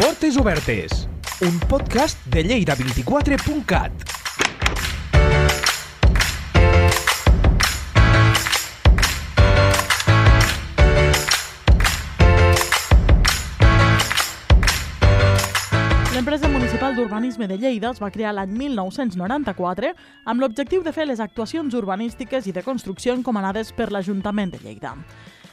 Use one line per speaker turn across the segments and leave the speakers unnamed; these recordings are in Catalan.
Portes Obertes, un podcast de Lleida24.cat.
L'empresa municipal d'urbanisme de Lleida es va crear l'any 1994 amb l'objectiu de fer les actuacions urbanístiques i de construcció encomanades per l'Ajuntament de Lleida.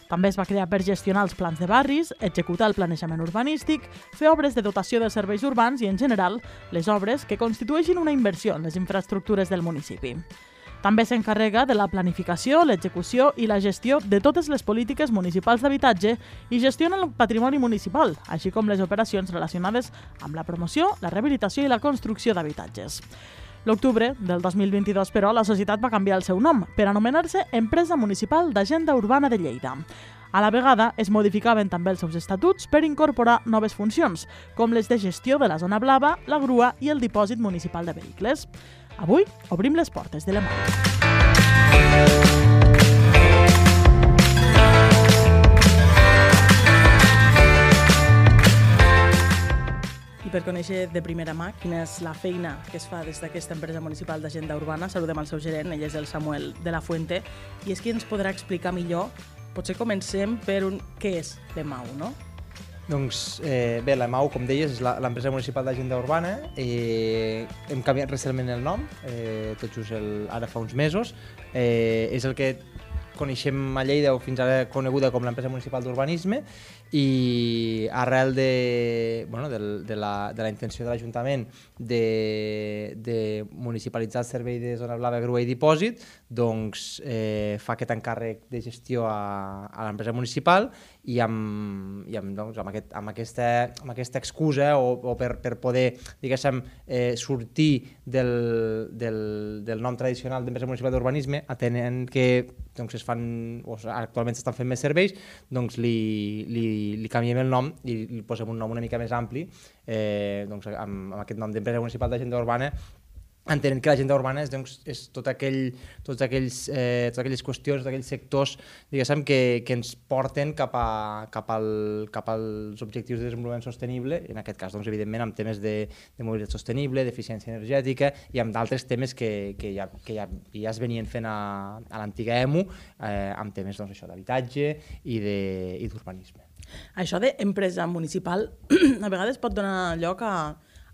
També es va crear per gestionar els plans de barris, executar el planejament urbanístic, fer obres de dotació de serveis urbans i, en general, les obres que constitueixin una inversió en les infraestructures del municipi. També s'encarrega de la planificació, l'execució i la gestió de totes les polítiques municipals d'habitatge i gestiona el patrimoni municipal, així com les operacions relacionades amb la promoció, la rehabilitació i la construcció d'habitatges. L'octubre del 2022, però, la societat va canviar el seu nom per anomenar-se Empresa Municipal d'Agenda Urbana de Lleida. A la vegada, es modificaven també els seus estatuts per incorporar noves funcions, com les de gestió de la zona blava, la grua i el dipòsit municipal de vehicles. Avui obrim les portes de la mà. Per conèixer de primera mà quina és la feina que es fa des d'aquesta empresa municipal d'agenda urbana, saludem al seu gerent, ell és el Samuel de la Fuente, i és qui ens podrà explicar millor. Potser comencem per un què és l'EMAU, no?
Doncs eh, bé, la MAU, com deies, és l'empresa municipal d'agenda urbana. Eh, hem canviat recentment el nom, eh, tot just el, ara fa uns mesos. Eh, és el que coneixem a Lleida o fins ara coneguda com l'empresa municipal d'urbanisme i arrel de, bueno, del, de, la, de la intenció de l'Ajuntament de, de municipalitzar el servei de zona blava, grua i dipòsit, doncs eh, fa aquest encàrrec de gestió a, a l'empresa municipal i amb, i amb, doncs, amb, aquest, amb, aquesta, amb aquesta excusa o, o per, per poder, eh, sortir del, del, del nom tradicional d'empresa municipal d'urbanisme, atenent que doncs, es fan, o actualment s'estan fent més serveis, doncs li, li, li canviem el nom i li posem un nom una mica més ampli, eh, doncs, amb, amb aquest nom d'empresa municipal d'agenda urbana, entenent que l'agenda urbana és, doncs, és tot aquell, tots aquells, eh, totes aquelles qüestions, tots aquells sectors diguéssim, que, que ens porten cap, a, cap, al, cap als objectius de desenvolupament sostenible, en aquest cas, doncs, evidentment, amb temes de, de mobilitat sostenible, d'eficiència energètica i amb d'altres temes que, que, ja, que ja, ja es venien fent a, a l'antiga EMU, eh, amb temes doncs, d'habitatge de- i d'urbanisme.
Això d'empresa municipal a vegades pot donar lloc a,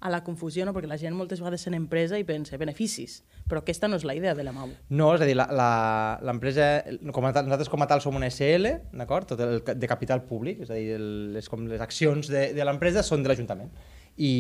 a la confusió, no? perquè la gent moltes vegades sent empresa i pensa beneficis, però aquesta no és la idea de la MAU.
No, és a dir, l'empresa, com a nosaltres com a tal som una SL, d'acord? Tot el, de capital públic, és a dir, el, les, com les accions de, de l'empresa són de l'Ajuntament. I,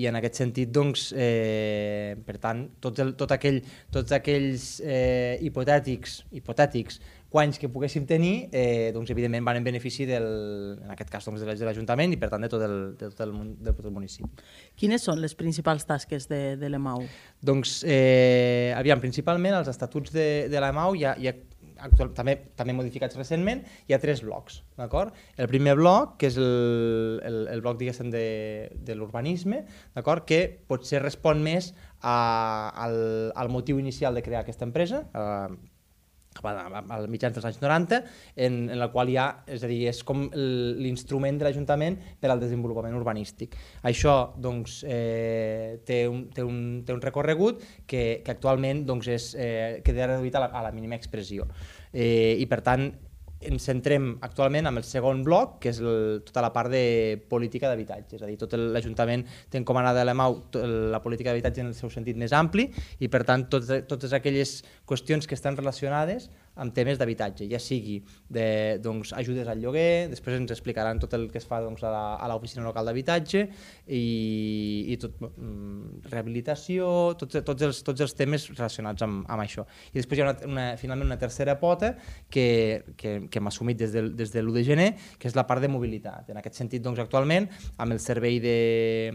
I en aquest sentit, doncs, eh, per tant, tots, el, tot aquell, tots aquells eh, hipotètics, hipotètics guanys que poguéssim tenir, eh, doncs, evidentment, van en benefici del, en aquest cas, doncs, de la- de l'Ajuntament i, per tant, de tot el, de tot el, de tot el municipi.
Quines són les principals tasques de, de l'EMAU?
Doncs, eh, aviam, principalment els estatuts de, de la MAU hi ha, hi ha actual, també, també modificats recentment, hi ha tres blocs, d'acord? El primer bloc, que és el, el, el bloc, diguéssim, de, de l'urbanisme, d'acord? Que potser respon més a, al, al motiu inicial de crear aquesta empresa, eh, al mitjans dels anys 90, en, en la qual hi ha, és a dir, és com l'instrument de l'Ajuntament per al desenvolupament urbanístic. Això, doncs, eh, té, un, té, un, té un recorregut que, que actualment doncs, és, eh, queda reduït a la, a la mínima expressió. Eh, I, per tant, ens centrem actualment amb el segon bloc, que és el, tota la part de política d'habitatge. És a dir, tot l'Ajuntament té encomanada a la to- la política d'habitatge en el seu sentit més ampli i, per tant, totes, totes aquelles qüestions que estan relacionades amb temes d'habitatge, ja sigui de, doncs, ajudes al lloguer, després ens explicaran tot el que es fa doncs, a a l'oficina local d'habitatge i, i tot, mm, rehabilitació, tots, tots, els, tots els temes relacionats amb, amb això. I després hi ha una, una, finalment una tercera pota que, que, que hem assumit des del, des de l'1 de gener, que és la part de mobilitat. En aquest sentit, doncs, actualment, amb el servei de,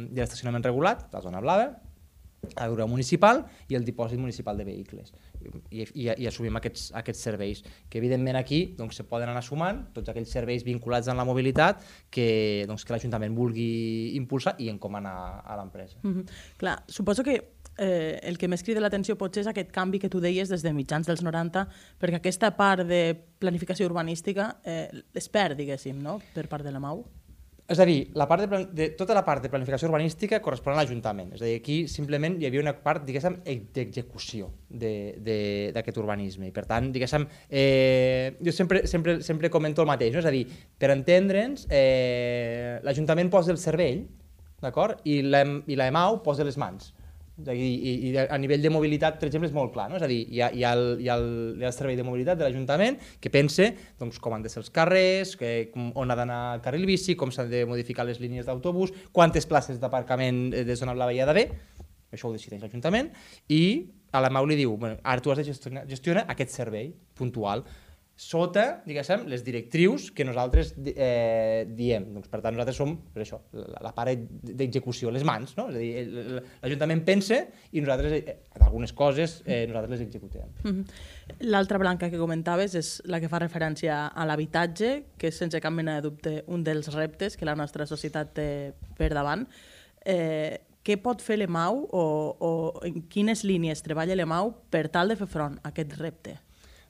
de l'estacionament regulat, la zona blava, la grua municipal i el dipòsit municipal de vehicles. I, i, i assumim aquests, aquests serveis, que evidentment aquí doncs, se poden anar sumant tots aquells serveis vinculats amb la mobilitat que, doncs, que l'Ajuntament vulgui impulsar i encomanar a l'empresa.
Mm -hmm. Clar, suposo que eh, el que més crida l'atenció potser és aquest canvi que tu deies des de mitjans dels 90, perquè aquesta part de planificació urbanística eh, es perd, diguéssim, no?, per part de la MAU.
És a dir, la part de, de, tota la part de planificació urbanística correspon a l'Ajuntament. És a dir, aquí simplement hi havia una part, diguéssim, d'execució de- de- d'aquest urbanisme. I per tant, diguéssim, eh, jo sempre, sempre, sempre comento el mateix, no? és a dir, per entendre'ns, eh, l'Ajuntament posa el cervell, d'acord? I l'EM- i l'EMAU posa les mans. Dir, i, i a nivell de mobilitat, per exemple, és molt clar, no? És a dir, hi ha, hi ha, el, hi ha, el, hi ha el servei de mobilitat de l'Ajuntament que pense doncs, com han de ser els carrers, que, com, on ha d'anar el carril bici, com s'han de modificar les línies d'autobús, quantes places d'aparcament eh, de zona blava hi ha d'haver, això ho decideix l'Ajuntament, i a la Mau li diu, bueno, ara tu has de gestionar, gestionar aquest servei puntual, sota, diguéssim, les directrius que nosaltres eh, diem. Doncs, per tant, nosaltres som, per això, la, la part d'execució, les mans, no? És a dir, l'Ajuntament pensa i nosaltres, eh, algunes coses, eh, nosaltres les executem.
Mhm. L'altra branca que comentaves és la que fa referència a l'habitatge, que és sense cap mena de dubte un dels reptes que la nostra societat té per davant. Eh, què pot fer l'EMAU o, o en quines línies treballa l'EMAU per tal de fer front a aquest repte?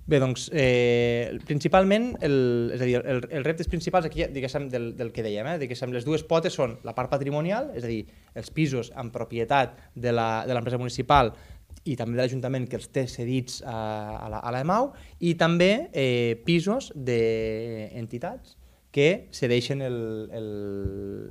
Bé, doncs, eh, principalment, el, és a dir, el, els reptes principals aquí, diguéssim, del, del que dèiem, eh, diguéssim, les dues potes són la part patrimonial, és a dir, els pisos en propietat de la- de l'empresa municipal i també de l'Ajuntament que els té cedits a, a la- a l'EMAU, i també eh, pisos d'entitats que cedeixen el, el,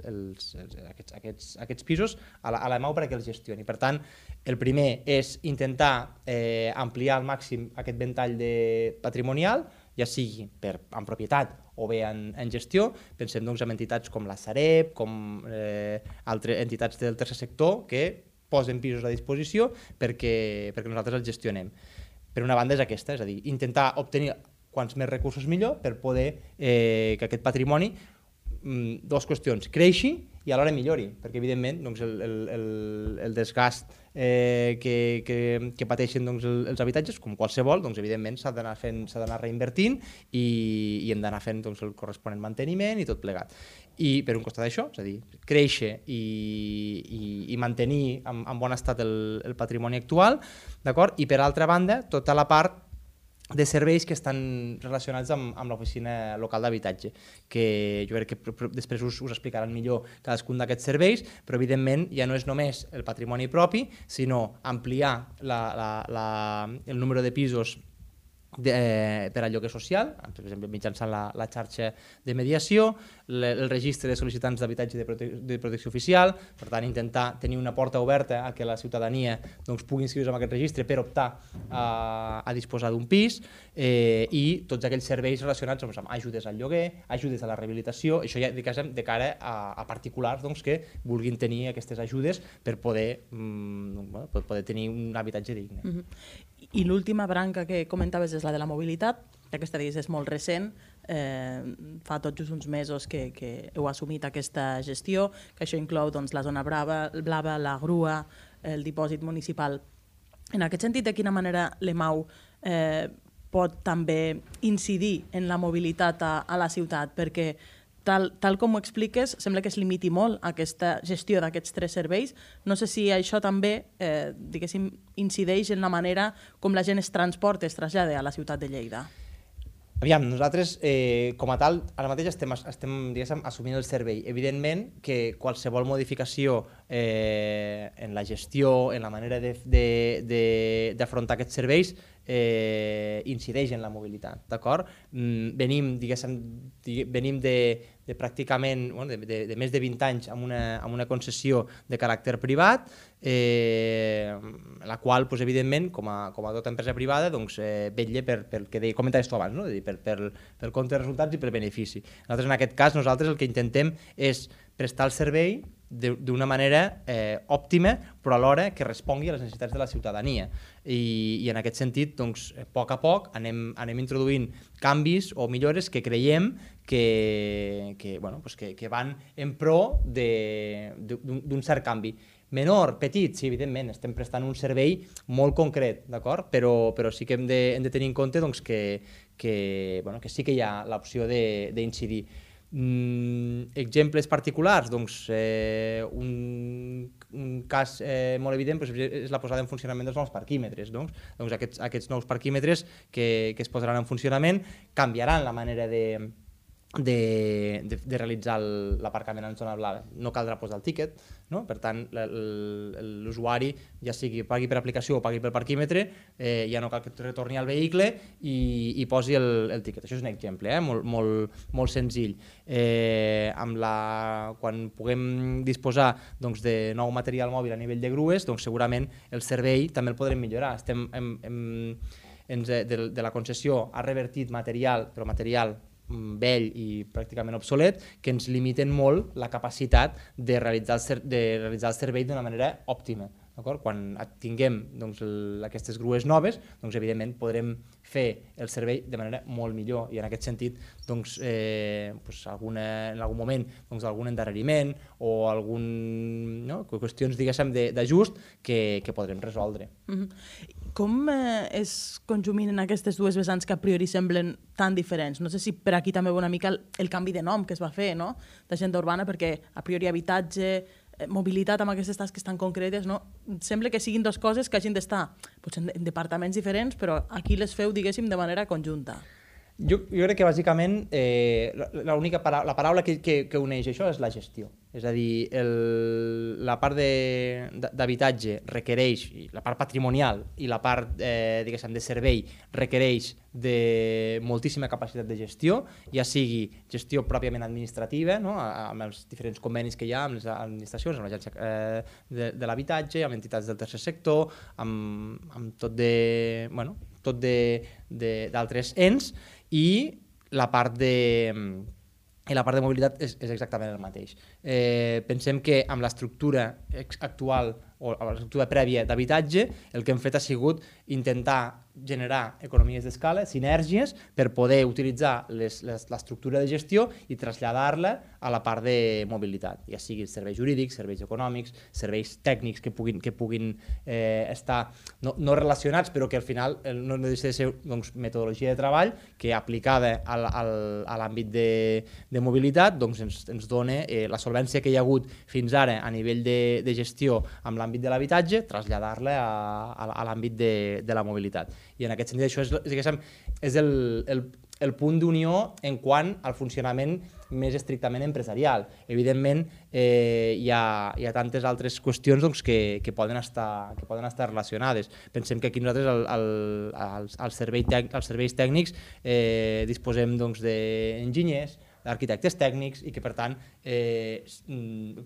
els, aquests, aquests, aquests pisos a la, a la MAU perquè els gestioni. Per tant, el primer és intentar eh, ampliar al màxim aquest ventall de patrimonial, ja sigui per, en propietat o bé en, en gestió. Pensem doncs, en entitats com la Sareb, com eh, altres entitats del tercer sector que posen pisos a disposició perquè, perquè nosaltres els gestionem. Per una banda és aquesta, és a dir, intentar obtenir quants més recursos millor per poder eh, que aquest patrimoni mm, dues qüestions, creixi i alhora millori, perquè evidentment doncs, el, el, el, el desgast eh, que, que, que pateixen doncs, el, els habitatges, com qualsevol, doncs, evidentment s'ha d'anar fent, s'ha d'anar reinvertint i, i hem d'anar fent doncs, el corresponent manteniment i tot plegat. I per un costat això, és a dir, créixer i, i, i mantenir en, en bon estat el, el patrimoni actual, d'acord? I per altra banda, tota la part de serveis que estan relacionats amb, amb l'oficina local d'habitatge, que jo crec que pr- pr- després us, us explicaran millor cadascun d'aquests serveis, però evidentment ja no és només el patrimoni propi, sinó ampliar la, la, la, el número de pisos de, eh, per al lloguer social, per exemple, mitjançant la, la xarxa de mediació, le, el registre de sol·licitants d'habitatge de, prote de protecció oficial, per tant, intentar tenir una porta oberta a que la ciutadania doncs, pugui inscriure's en aquest registre per optar a, a disposar d'un pis eh, i tots aquells serveis relacionats doncs, amb ajudes al lloguer, ajudes a la rehabilitació, això ja diguéssim, de cara a, a particulars doncs, que vulguin tenir aquestes ajudes per poder, mm, bueno, per poder tenir un habitatge digne.
Mm -hmm. I l'última branca que comentaves és la de la mobilitat, que aquesta digues és molt recent, eh, fa tot just uns mesos que, que heu assumit aquesta gestió, que això inclou doncs, la zona brava, blava, la grua, el dipòsit municipal. En aquest sentit, de quina manera l'EMAU eh, pot també incidir en la mobilitat a, a la ciutat? Perquè tal, tal com ho expliques, sembla que es limiti molt aquesta gestió d'aquests tres serveis. No sé si això també, eh, diguéssim, incideix en la manera com la gent es transporta, es trasllada a la ciutat de Lleida.
Aviam, nosaltres, eh, com a tal, ara mateix estem, estem diguéssim, assumint el servei. Evidentment que qualsevol modificació eh, en la gestió, en la manera d'afrontar aquests serveis, eh, incideix en la mobilitat, d'acord? Mm, venim, diguéssim, digue, venim de, de pràcticament, bueno, de, de, de més de 20 anys amb una, amb una concessió de caràcter privat, eh, la qual, doncs, evidentment, com a, com a tota empresa privada, doncs, eh, vetlla per, per el que deia, comentaves tu abans, no? Dir, per, per, per compte de resultats i per benefici. Nosaltres, en aquest cas, nosaltres el que intentem és prestar el servei d'una manera eh, òptima, però alhora que respongui a les necessitats de la ciutadania. I, i en aquest sentit, doncs, a poc a poc anem, anem introduint canvis o millores que creiem que, que, bueno, pues que, que van en pro d'un cert canvi. Menor, petit, sí, evidentment, estem prestant un servei molt concret, d'acord? Però, però sí que hem de, hem de tenir en compte doncs, que, que, bueno, que sí que hi ha l'opció d'incidir. Mm, exemples particulars, doncs eh, un, un cas eh, molt evident doncs, és la posada en funcionament dels nous parquímetres. Doncs, doncs aquests, aquests nous parquímetres que, que es posaran en funcionament canviaran la manera de, de, de, de realitzar l'aparcament en zona blava. No caldrà posar el tíquet, no? per tant l'usuari, ja sigui pagui per aplicació o pagui per parquímetre, eh, ja no cal que retorni al vehicle i, i posi el, el tíquet. Això és un exemple eh? molt, molt, molt senzill. Eh, amb la, quan puguem disposar doncs, de nou material mòbil a nivell de grues, doncs segurament el servei també el podrem millorar. Estem, hem, hem, de, de la concessió ha revertit material, però material vell i pràcticament obsolet que ens limiten molt la capacitat de realitzar el, de realitzar el servei d'una manera òptima. Quan tinguem doncs, el, aquestes grues noves, doncs, evidentment podrem fer el servei de manera molt millor i en aquest sentit doncs, eh, doncs alguna, en algun moment doncs, algun endarreriment o algun, no? qüestions d'ajust que, que podrem resoldre. Mm
-hmm. Com eh, es conjuminen aquestes dues vessants que a priori semblen tan diferents? No sé si per aquí també va una mica el, el canvi de nom que es va fer, no?, d'agenda urbana, perquè a priori habitatge, Eh, mobilitat amb aquestes tasques tan concretes, no? sembla que siguin dues coses que hagin d'estar potser en departaments diferents, però aquí les feu, diguéssim, de manera conjunta.
Jo, jo crec que bàsicament eh, l'única paraula, la paraula que, que, que uneix això és la gestió. És a dir, el, la part d'habitatge requereix, la part patrimonial i la part eh, de servei requereix de moltíssima capacitat de gestió, ja sigui gestió pròpiament administrativa, no? amb els diferents convenis que hi ha amb les administracions, amb l'agència eh, de, de l'habitatge, amb entitats del tercer sector, amb, amb tot de, bueno, tot d'altres ens, i la part de i la part de mobilitat és, és exactament el mateix. Eh, pensem que amb l'estructura actual o l'estructura prèvia d'habitatge, el que hem fet ha sigut intentar generar economies d'escala, sinergies, per poder utilitzar l'estructura de gestió i traslladar-la a la part de mobilitat, ja sigui serveis jurídics, serveis econòmics, serveis tècnics que puguin, que puguin eh, estar no, no relacionats, però que al final no, deixa de ser doncs, metodologia de treball que aplicada al, al, a l'àmbit de, de mobilitat doncs ens, ens dona eh, la solvència que hi ha hagut fins ara a nivell de, de gestió amb l'àmbit de l'habitatge, traslladar-la a, a, a l'àmbit de, de la mobilitat. I en aquest sentit això és, diguéssim, és el, el, el punt d'unió en quant al funcionament més estrictament empresarial. Evidentment, eh, hi, ha, hi ha tantes altres qüestions doncs, que, que, poden estar, que poden estar relacionades. Pensem que aquí nosaltres, al, al, als, al servei tec, als serveis tècnics, eh, disposem doncs, d'enginyers, d'arquitectes tècnics i que, per tant, eh,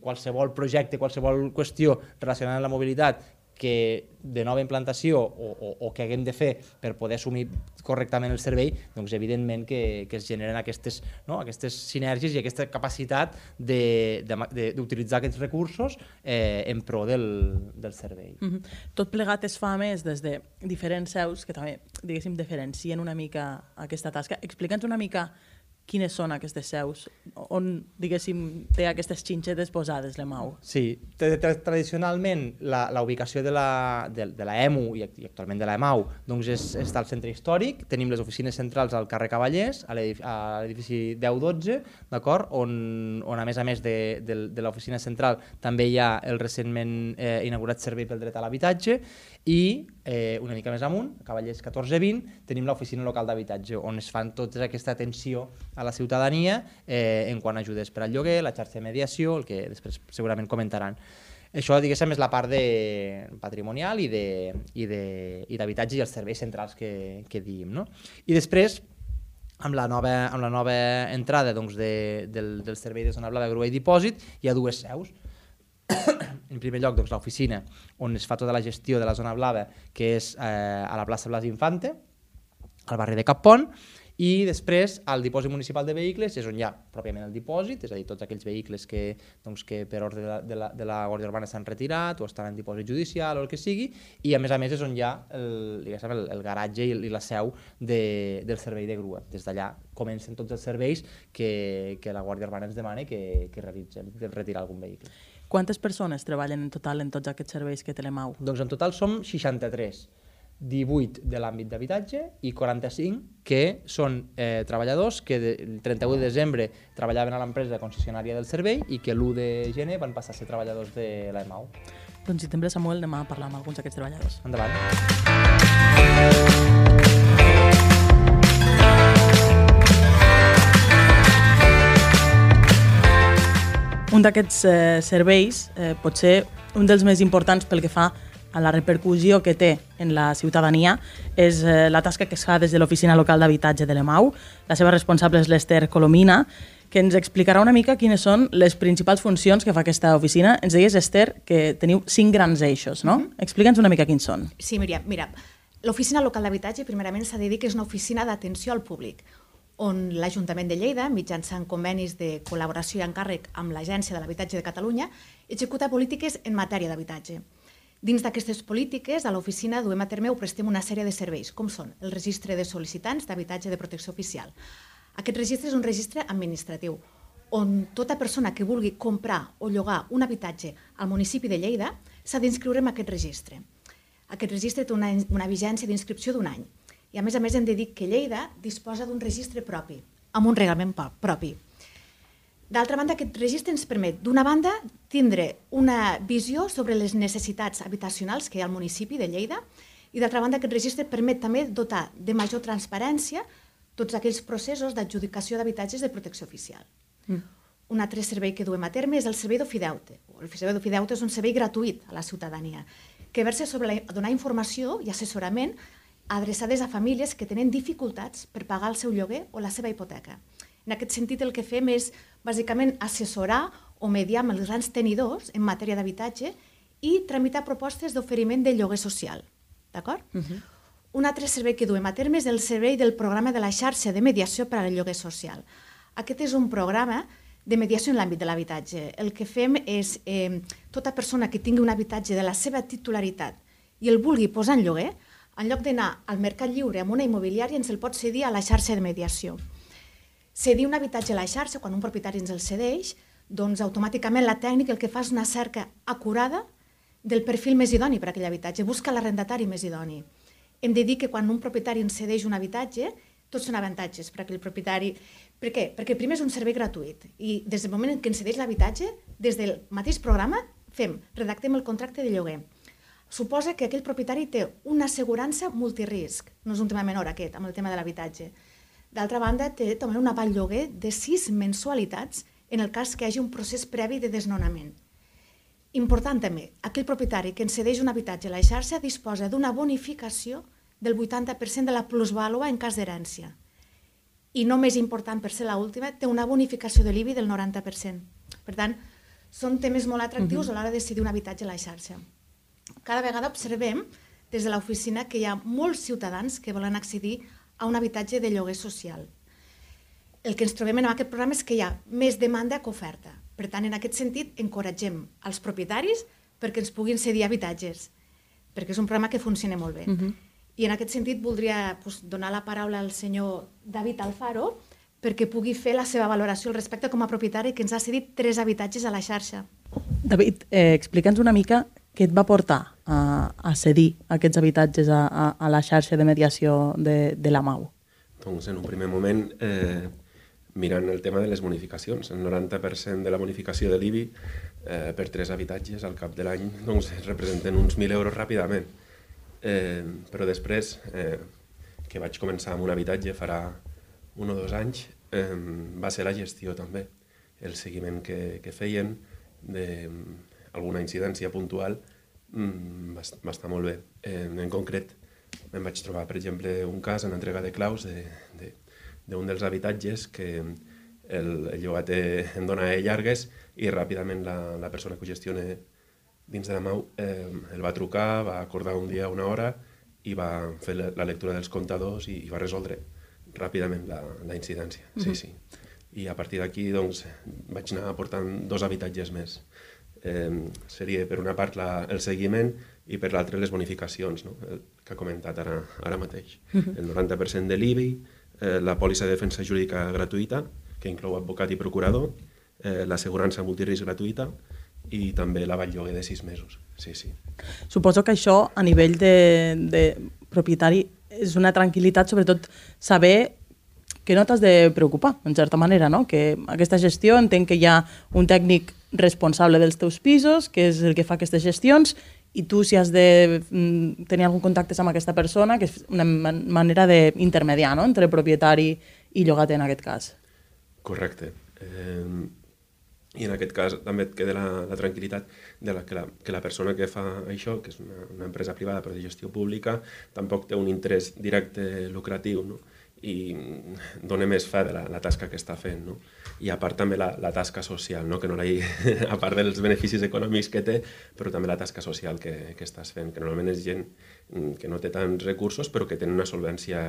qualsevol projecte, qualsevol qüestió relacionada amb la mobilitat que de nova implantació o, o, o que haguem de fer per poder assumir correctament el servei, doncs evidentment que, que es generen aquestes, no? aquestes sinergies i aquesta capacitat d'utilitzar aquests recursos eh, en pro del, del servei. Mm -hmm.
Tot plegat es fa més des de diferents seus que també, diguéssim, diferencien una mica aquesta tasca. Explica'ns una mica quines són aquestes seus, on, diguéssim, té aquestes xinxetes posades l'EMAU?
Sí, tradicionalment la, la ubicació de la, de, de la EMU i, actualment de la EMAU doncs és, està al centre històric, tenim les oficines centrals al carrer Cavallers, a l'edifici 10-12, d'acord, on, on a més a més de, de, de l'oficina central també hi ha el recentment eh, inaugurat servei pel dret a l'habitatge i eh, una mica més amunt, Cavallers 14-20, tenim l'oficina local d'habitatge, on es fan tota aquesta atenció a la ciutadania eh, en quant a ajudes per al lloguer, la xarxa de mediació, el que després segurament comentaran. Això, diguéssim, és la part de patrimonial i d'habitatge i, i els serveis centrals que, que diem. No? I després, amb la nova, amb la nova entrada doncs, de, del, del servei de zona blava, grua i dipòsit, hi ha dues seus en primer lloc, doncs, l'oficina on es fa tota la gestió de la zona blava, que és eh, a la plaça Blas Infante, al barri de Cappont, i després al dipòsit municipal de vehicles és on hi ha pròpiament el dipòsit, és a dir, tots aquells vehicles que, doncs, que per ordre de la, de la, de la Guàrdia Urbana s'han retirat o estan en dipòsit judicial o el que sigui, i a més a més és on hi ha el, el, el garatge i, i la seu de, del servei de grua. Des d'allà comencen tots els serveis que, que la Guàrdia Urbana ens demana que, que realitzem, de retirar algun vehicle.
Quantes persones treballen en total en tots aquests serveis que té l'EMAU?
Doncs en total som 63, 18 de l'àmbit d'habitatge i 45 que són eh, treballadors que el 31 de desembre treballaven a l'empresa concessionària del servei i que l'1 de gener van passar a ser treballadors de l'EMAU.
Doncs si també, Samuel, demà parlar amb alguns d'aquests treballadors.
Endavant.
Un d'aquests eh, serveis, eh, pot ser un dels més importants pel que fa a la repercussió que té en la ciutadania és eh, la tasca que es fa des de l'Oficina Local d'Habitatge de l'EMAU. La seva responsable és l'Ester Colomina, que ens explicarà una mica quines són les principals funcions que fa aquesta oficina. Ens deies, Esther, que teniu cinc grans eixos, no? Mm -hmm. Explica'ns una mica quins són.
Sí, Míriam, mira, l'Oficina Local d'Habitatge, primerament, s'ha de dir que és una oficina d'atenció al públic, on l'Ajuntament de Lleida, mitjançant convenis de col·laboració i encàrrec amb l'Agència de l'Habitatge de Catalunya, executa polítiques en matèria d'habitatge. Dins d'aquestes polítiques, a l'oficina duem a terme o prestem una sèrie de serveis, com són el registre de sol·licitants d'habitatge de protecció oficial. Aquest registre és un registre administratiu, on tota persona que vulgui comprar o llogar un habitatge al municipi de Lleida s'ha d'inscriure en aquest registre. Aquest registre té una, una vigència d'inscripció d'un any. I a més a més hem de dir que Lleida disposa d'un registre propi, amb un reglament propi. D'altra banda, aquest registre ens permet, d'una banda, tindre una visió sobre les necessitats habitacionals que hi ha al municipi de Lleida i, d'altra banda, aquest registre permet també dotar de major transparència tots aquells processos d'adjudicació d'habitatges de protecció oficial. Mm. Un altre servei que duem a terme és el servei d'ofideute. El servei d'ofideute és un servei gratuït a la ciutadania que versa sobre la, donar informació i assessorament adreçades a famílies que tenen dificultats per pagar el seu lloguer o la seva hipoteca. En aquest sentit, el que fem és, bàsicament, assessorar o mediar amb els grans tenidors en matèria d'habitatge i tramitar propostes d'oferiment de lloguer social. D'acord? Uh mhm. -huh. Un altre servei que duem a terme és el servei del programa de la xarxa de mediació per al lloguer social. Aquest és un programa de mediació en l'àmbit de l'habitatge. El que fem és eh, tota persona que tingui un habitatge de la seva titularitat i el vulgui posar en lloguer, en lloc d'anar al mercat lliure amb una immobiliària, ens el pot cedir a la xarxa de mediació cedir un habitatge a la xarxa, quan un propietari ens el cedeix, doncs automàticament la tècnica el que fa és una cerca acurada del perfil més idoni per a aquell habitatge, busca l'arrendatari més idoni. Hem de dir que quan un propietari ens cedeix un habitatge, tots són avantatges per a aquell propietari. Per què? Perquè primer és un servei gratuït i des del moment en què ens cedeix l'habitatge, des del mateix programa, fem, redactem el contracte de lloguer. Suposa que aquell propietari té una assegurança multirisc, no és un tema menor aquest, amb el tema de l'habitatge. D'altra banda, té també una aval lloguer de sis mensualitats en el cas que hi hagi un procés previ de desnonament. Important també, aquell propietari que ens cedeix un habitatge a la xarxa disposa d'una bonificació del 80% de la plusvàlua en cas d'herència. I no més important per ser l'última, té una bonificació de l'IBI del 90%. Per tant, són temes molt atractius uh -huh. a l'hora de decidir un habitatge a la xarxa. Cada vegada observem des de l'oficina que hi ha molts ciutadans que volen accedir a un habitatge de lloguer social. El que ens trobem en aquest programa és que hi ha més demanda que oferta. Per tant, en aquest sentit, encoratgem els propietaris perquè ens puguin cedir habitatges, perquè és un programa que funciona molt bé. Uh mhm. -huh. I en aquest sentit voldria pues, donar la paraula al senyor David Alfaro perquè pugui fer la seva valoració al respecte com a propietari que ens ha cedit tres habitatges a la xarxa.
David, eh, explica'ns una mica què et va portar a, a cedir aquests habitatges a, a, a la xarxa de mediació de, de la MAU?
Doncs en un primer moment, eh, mirant el tema de les bonificacions, el 90% de la bonificació de l'IBI eh, per tres habitatges al cap de l'any doncs, representen uns 1.000 euros ràpidament. Eh, però després, eh, que vaig començar amb un habitatge farà un o dos anys, eh, va ser la gestió també, el seguiment que, que feien de alguna incidència puntual mm, va, va estar molt bé. En, en concret, em vaig trobar, per exemple, un cas en entrega de claus d'un de, de, dels habitatges que el, el llogater en dona llargues i ràpidament la, la persona que ho gestiona dins de la MAU eh, el va trucar, va acordar un dia, una hora i va fer la, la lectura dels comptadors i, i va resoldre ràpidament la, la incidència. Mm -hmm. Sí, sí. I a partir d'aquí doncs, vaig anar aportant dos habitatges més eh, seria per una part la, el seguiment i per l'altra les bonificacions, no? el que ha comentat ara, ara mateix. El 90% de l'IBI, eh, la pòlissa de defensa jurídica gratuïta, que inclou advocat i procurador, eh, l'assegurança multirisc gratuïta i també l'aval lloguer de sis mesos. Sí, sí.
Suposo que això, a nivell de, de propietari, és una tranquil·litat, sobretot saber que no t'has de preocupar, en certa manera, no? que aquesta gestió entenc que hi ha un tècnic responsable dels teus pisos, que és el que fa aquestes gestions, i tu si has de mm, tenir algun contacte amb aquesta persona, que és una manera d'intermediar no? entre propietari i llogater en aquest cas.
Correcte. Eh, i en aquest cas també et queda la, la tranquil·litat de la, que, la, que la persona que fa això, que és una, una empresa privada però de gestió pública, tampoc té un interès directe lucratiu no? I dona més fe de la, la tasca que està fent. No? I a part també la, la tasca social, no? que no la, a part dels beneficis econòmics que té, però també la tasca social que, que estàs fent, que normalment és gent que no té tants recursos però que té una solvència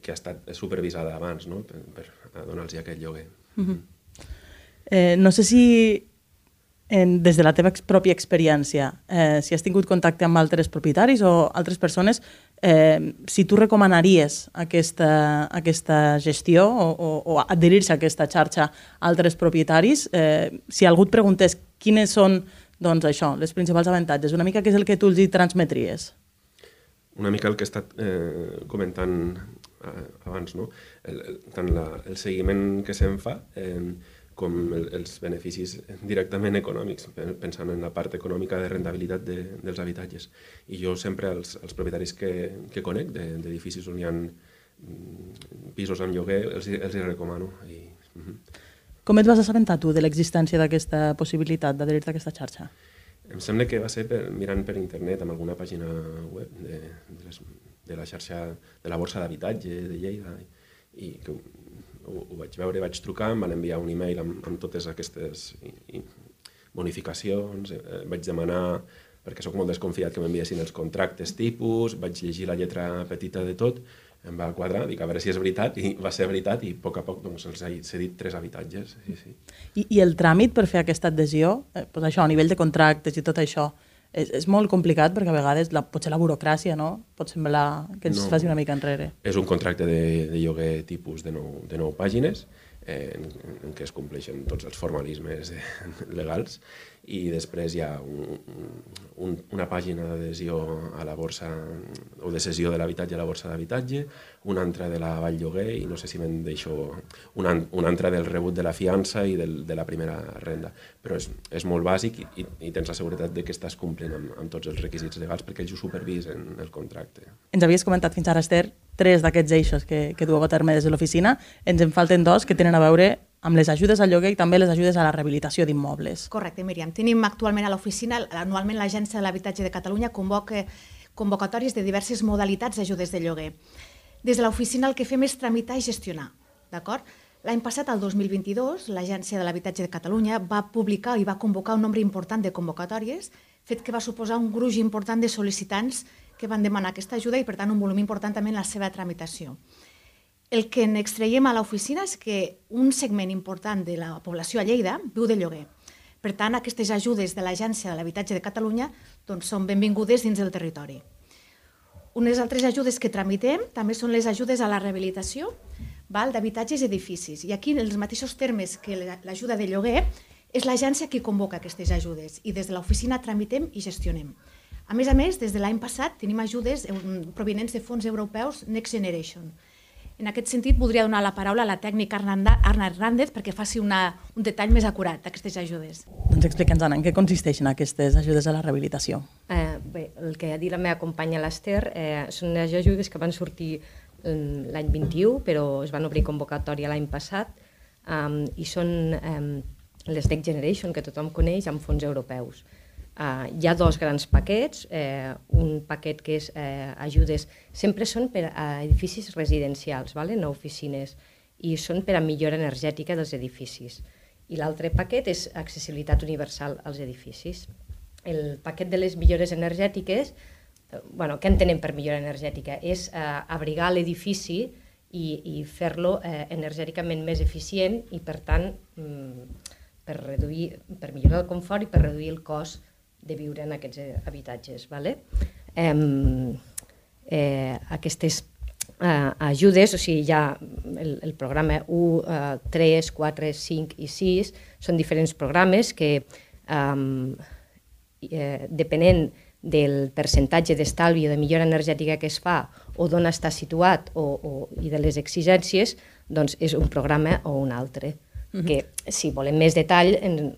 que ha estat supervisada abans no? per, per donar-los aquest lloguer. Mm -hmm.
Eh, no sé si en, des de la teva pròpia experiència, eh, si has tingut contacte amb altres propietaris o altres persones, eh, si tu recomanaries aquesta, aquesta gestió o, o, o adherir-se a aquesta xarxa a altres propietaris, eh, si algú et preguntés quines són doncs això, les principals avantatges, una mica què és el que tu els hi transmetries?
Una mica el que he estat eh, comentant eh, abans, no? El, el, tant la, el seguiment que se'n fa, eh, com el, els beneficis directament econòmics, pensant en la part econòmica de rendabilitat de, dels habitatges. I jo sempre als, als propietaris que, que conec d'edificis on hi ha mm, pisos en lloguer els, els hi recomano. I,
uh -huh. Com et vas assabentar tu de l'existència d'aquesta possibilitat d'adherir-te a aquesta xarxa?
Em sembla que va ser per, mirant per internet, amb alguna pàgina web de, de, les, de la xarxa de la borsa d'habitatge de Lleida, i, i que ho, ho vaig veure, vaig trucar, em van enviar un e-mail amb, amb totes aquestes i, i bonificacions, eh, vaig demanar, perquè sóc molt desconfiat que m'enviessin els contractes tipus, vaig llegir la lletra petita de tot, em va quadrar, dic a veure si és veritat, i va ser veritat, i a poc a poc doncs, els he cedit tres habitatges. Sí, sí.
I, I el tràmit per fer aquesta adhesió, eh, doncs això, a nivell de contractes i tot això, és, és molt complicat perquè a vegades la, potser la burocràcia no? pot semblar que ens no, faci una mica enrere.
És un contracte de, de lloguer tipus de nou, de nou pàgines eh, en, en què es compleixen tots els formalismes eh, legals i després hi ha un, un, una pàgina d'adhesió a la borsa o de cessió de l'habitatge a la borsa d'habitatge, una altra de la Vall Lloguer i no sé si me'n deixo una, una altra del rebut de la fiança i del, de la primera renda. Però és, és molt bàsic i, i, tens la seguretat de que estàs complint amb, amb tots els requisits legals perquè ells ho supervisen el contracte.
Ens havies comentat fins ara, Esther, tres d'aquests eixos que, que dueu a terme des de l'oficina. Ens en falten dos que tenen a veure amb les ajudes al lloguer i també les ajudes a la rehabilitació d'immobles.
Correcte, Míriam. Tenim actualment a l'oficina, anualment l'Agència de l'Habitatge de Catalunya convoca convocatòries de diverses modalitats d'ajudes de lloguer. Des de l'oficina el que fem és tramitar i gestionar, d'acord? L'any passat, el 2022, l'Agència de l'Habitatge de Catalunya va publicar i va convocar un nombre important de convocatòries, fet que va suposar un gruix important de sol·licitants que van demanar aquesta ajuda i, per tant, un volum important també en la seva tramitació. El que n'extraiem a l'oficina és que un segment important de la població a Lleida viu de lloguer. Per tant, aquestes ajudes de l'Agència de l'Habitatge de Catalunya doncs, són benvingudes dins del territori. Unes altres ajudes que tramitem també són les ajudes a la rehabilitació d'habitatges i edificis. I aquí, en els mateixos termes que l'ajuda de lloguer, és l'agència qui convoca aquestes ajudes i des de l'oficina tramitem i gestionem. A més a més, des de l'any passat tenim ajudes provenents de fons europeus Next Generation, en aquest sentit, voldria donar la paraula a la tècnica Arna Hernández perquè faci una, un detall més acurat d'aquestes ajudes.
Doncs explica'ns, Anna, en què consisteixen aquestes ajudes a la rehabilitació?
Eh, bé, el que ha dit la meva companya l'Ester eh, són les ajudes que van sortir mm, l'any 21, però es van obrir convocatòria l'any passat, um, i són um, les Next Generation, que tothom coneix, amb fons europeus. Uh, hi ha dos grans paquets, eh, un paquet que és eh, ajudes, sempre són per a edificis residencials, vale? no oficines, i són per a millora energètica dels edificis. I l'altre paquet és accessibilitat universal als edificis. El paquet de les millores energètiques, eh, bueno, què entenem per millora energètica? És eh, abrigar l'edifici i, i fer-lo eh, energèticament més eficient i, per tant, mm, per, reduir, per millorar el confort i per reduir el cost de viure en aquests eh, habitatges. Vale? Eh, eh, aquestes eh, ajudes, o sigui, ha el, el programa 1, eh, 3, 4, 5 i 6, són diferents programes que, eh, eh, depenent del percentatge d'estalvi o de millora energètica que es fa o d'on està situat o, o, i de les exigències, doncs és un programa o un altre. Uh -huh. Que si volem més detall, en,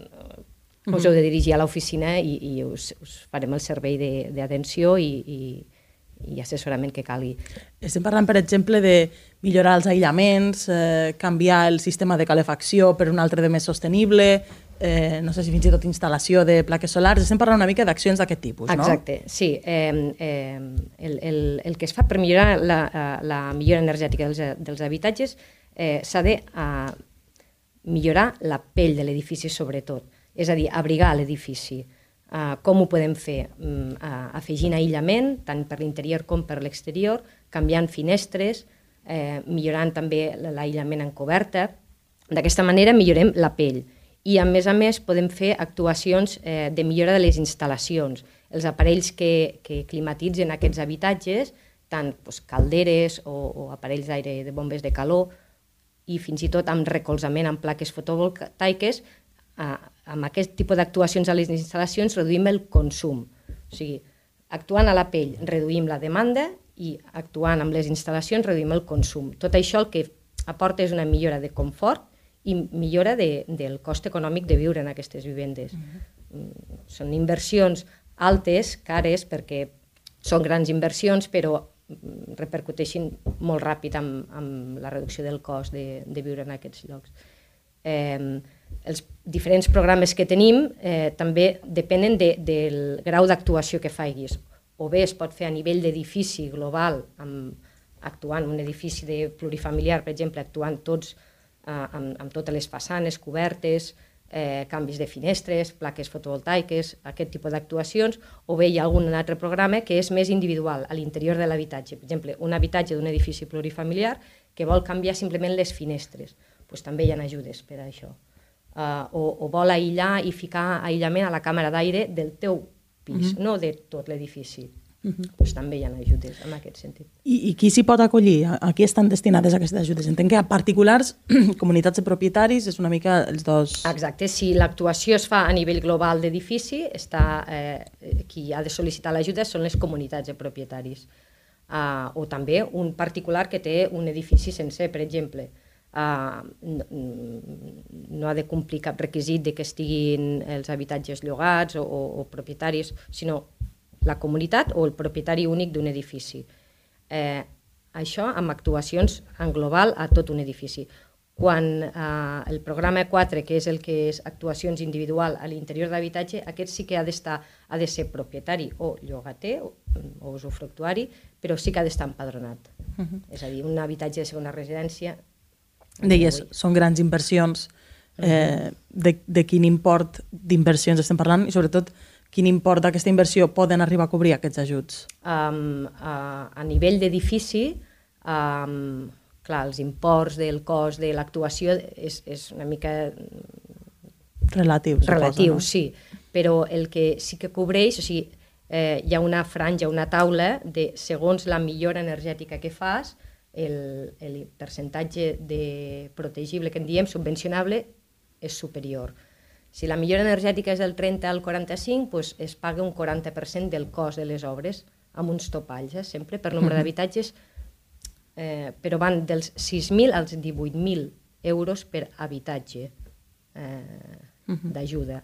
us heu de dirigir a l'oficina i, i us, us farem el servei d'atenció i, i, i assessorament que calgui.
Estem parlant, per exemple, de millorar els aïllaments, eh, canviar el sistema de calefacció per un altre de més sostenible, eh, no sé si fins i tot instal·lació de plaques solars, estem parlant una mica d'accions d'aquest tipus, no?
Exacte, sí. Eh, eh, el, el, el que es fa per millorar la, eh, la millora energètica dels, dels habitatges eh, s'ha de eh, millorar la pell de l'edifici sobretot, és a dir, abrigar l'edifici. Uh, com ho podem fer? Uh, afegint aïllament, tant per l'interior com per l'exterior, canviant finestres, eh, millorant també l'aïllament en coberta. D'aquesta manera millorem la pell i a més a més podem fer actuacions eh, de millora de les instal·lacions. Els aparells que, que climatitzen aquests habitatges, tant doncs, calderes o, o aparells d'aire de bombes de calor, i fins i tot amb recolzament amb plaques fotovoltaiques, eh, amb aquest tipus d'actuacions a les instal·lacions reduïm el consum. O sigui, actuant a la pell reduïm la demanda i actuant amb les instal·lacions reduïm el consum. Tot això el que aporta és una millora de confort i millora de, del cost econòmic de viure en aquestes vivendes. Uh -huh. Són inversions altes, cares, perquè són grans inversions, però mm, repercuteixin molt ràpid amb, amb la reducció del cost de, de viure en aquests llocs. Eh, els diferents programes que tenim eh, també depenen de, del grau d'actuació que faiguis. O bé es pot fer a nivell d'edifici global, amb, actuant un edifici de plurifamiliar, per exemple, actuant tots eh, amb, amb totes les façanes cobertes, eh, canvis de finestres, plaques fotovoltaiques, aquest tipus d'actuacions, o bé hi ha algun altre programa que és més individual, a l'interior de l'habitatge. Per exemple, un habitatge d'un edifici plurifamiliar que vol canviar simplement les finestres. Pues, també hi ha ajudes per a això. Uh, o, o vol aïllar i ficar aïllament a la càmera d'aire del teu pis, uh mhm. -huh. no de tot l'edifici. Uh -huh. pues també hi ha ajudes en aquest sentit.
I, i qui s'hi pot acollir? A, a qui estan destinades aquestes ajudes? Entenc que a particulars, comunitats de propietaris, és una mica els dos...
Exacte, si l'actuació es fa a nivell global d'edifici, està, eh, qui ha de sol·licitar l'ajuda són les comunitats de propietaris. Uh, o també un particular que té un edifici sencer, per exemple. Uh, no, no ha de complir cap requisit de que estiguin els habitatges llogats o, o, o propietaris, sinó la comunitat o el propietari únic d'un edifici. Eh, això amb actuacions en global a tot un edifici. Quan eh, el programa 4, que és el que és actuacions individual a l'interior d'habitatge, aquest sí que ha d'estar ha de ser propietari o llogater o, o usufructuari, però sí que ha d'estar empadronat. Uh -huh. És a dir, un habitatge de segona residència...
Deies, són grans inversions. Eh, de, de quin import d'inversions estem parlant i sobretot quin import d'aquesta inversió poden arribar a cobrir aquests ajuts?
Um, uh, a nivell d'edifici, um, clar, els imports del cost de l'actuació és, és una mica...
Relatiu,
Relatiu,
no?
sí. Però el que sí que cobreix, o sigui, eh, hi ha una franja, una taula de segons la millora energètica que fas, el, el percentatge de protegible que en diem subvencionable és superior. Si la millora energètica és del 30 al 45, doncs es paga un 40% del cost de les obres, amb uns topalls, eh, sempre per nombre d'habitatges, eh, però van dels 6.000 als 18.000 euros per habitatge eh, d'ajuda,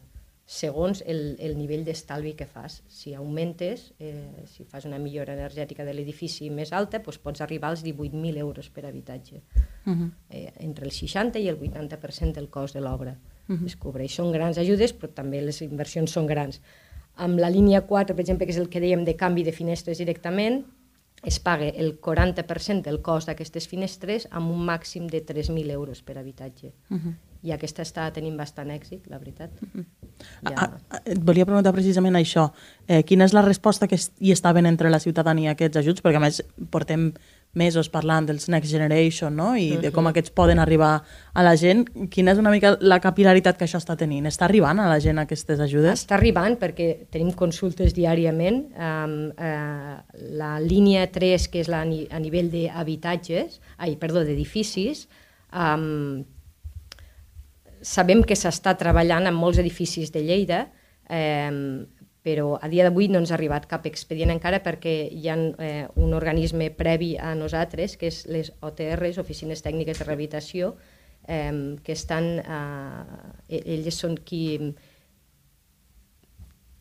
segons el, el nivell d'estalvi que fas. Si augmentes, eh, si fas una millora energètica de l'edifici més alta, doncs pots arribar als 18.000 euros per habitatge, uh -huh. eh, entre el 60 i el 80% del cost de l'obra uh -huh. es cobreix. Són grans ajudes, però també les inversions són grans. Amb la línia 4, per exemple, que és el que dèiem de canvi de finestres directament, es paga el 40% del cost d'aquestes finestres amb un màxim de 3.000 euros per habitatge. Uh -huh. I aquesta està tenint bastant èxit, la veritat. Uh -huh.
ja... a, a, et volia preguntar precisament això. Eh, quina és la resposta que hi estaven entre la ciutadania aquests ajuts? Perquè a més portem mesos parlant dels Next Generation no? i de com aquests poden arribar a la gent. Quina és una mica la capilaritat que això està tenint? Està arribant a la gent aquestes ajudes?
Està arribant perquè tenim consultes diàriament. Um, uh, la línia 3, que és la a nivell d'habitatges, ai, perdó, d'edificis, um, sabem que s'està treballant en molts edificis de Lleida, um, però a dia d'avui no ens ha arribat cap expedient encara perquè hi ha eh, un organisme previ a nosaltres, que és les OTRs, Oficines Tècniques de Rehabilitació, eh, que estan, eh, elles són qui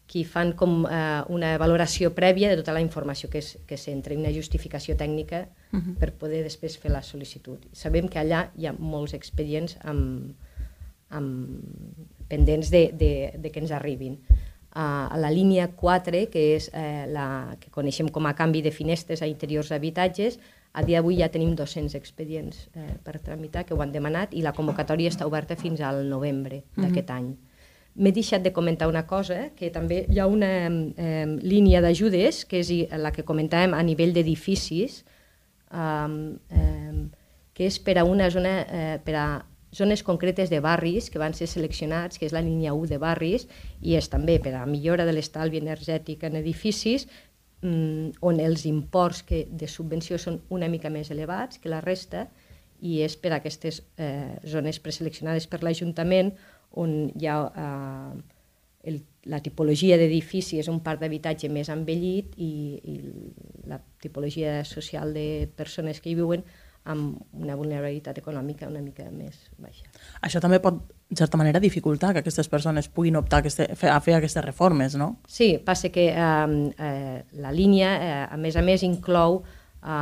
qui fan com eh, una valoració prèvia de tota la informació que, és, que s'entra una justificació tècnica uh -huh. per poder després fer la sol·licitud. Sabem que allà hi ha molts expedients amb, amb pendents de, de, de que ens arribin. Uh, a la línia 4, que és eh, la que coneixem com a canvi de finestres a interiors d'habitatges, a dia d'avui ja tenim 200 expedients eh, per tramitar que ho han demanat i la convocatòria està oberta fins al novembre d'aquest uh -huh. any. M'he deixat de comentar una cosa, que també hi ha una eh, línia d'ajudes, que és la que comentàvem a nivell d'edificis, eh, eh, que és per a una zona, eh, per a zones concretes de barris que van ser seleccionats, que és la línia 1 de barris, i és també per a millora de l'estalvi energètic en edificis, mm, on els imports que de subvenció són una mica més elevats que la resta, i és per a aquestes eh, zones preseleccionades per l'Ajuntament on hi ha eh, el, la tipologia d'edifici és un parc d'habitatge més envellit i, i la tipologia social de persones que hi viuen amb una vulnerabilitat econòmica una mica més baixa.
Això també pot, en certa manera, dificultar que aquestes persones puguin optar a, aquesta, a fer aquestes reformes, no?
Sí, passa que eh, eh, la línia, eh, a més a més, inclou eh,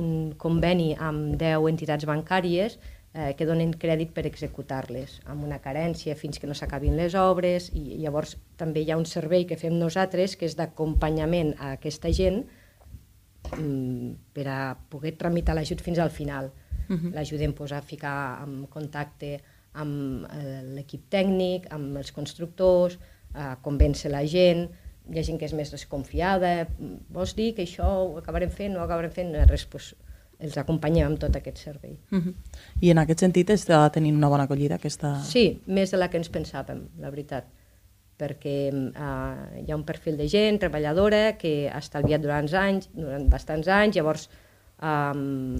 un conveni amb 10 entitats bancàries eh, que donen crèdit per executar-les, amb una carència fins que no s'acabin les obres, i llavors també hi ha un servei que fem nosaltres, que és d'acompanyament a aquesta gent per a poder tramitar l'ajut fins al final. Uh -huh. L'ajudem pues, a ficar en contacte amb eh, l'equip tècnic, amb els constructors, a convèncer la gent, hi ha gent que és més desconfiada, vols dir que això ho acabarem fent, no ho acabarem fent, res, pues, els acompanyem amb tot aquest servei. Uh
-huh. I en aquest sentit està tenint una bona acollida aquesta...
Sí, més de la que ens pensàvem, la veritat perquè uh, hi ha un perfil de gent treballadora que ha estalviat durant anys, durant bastants anys, llavors um,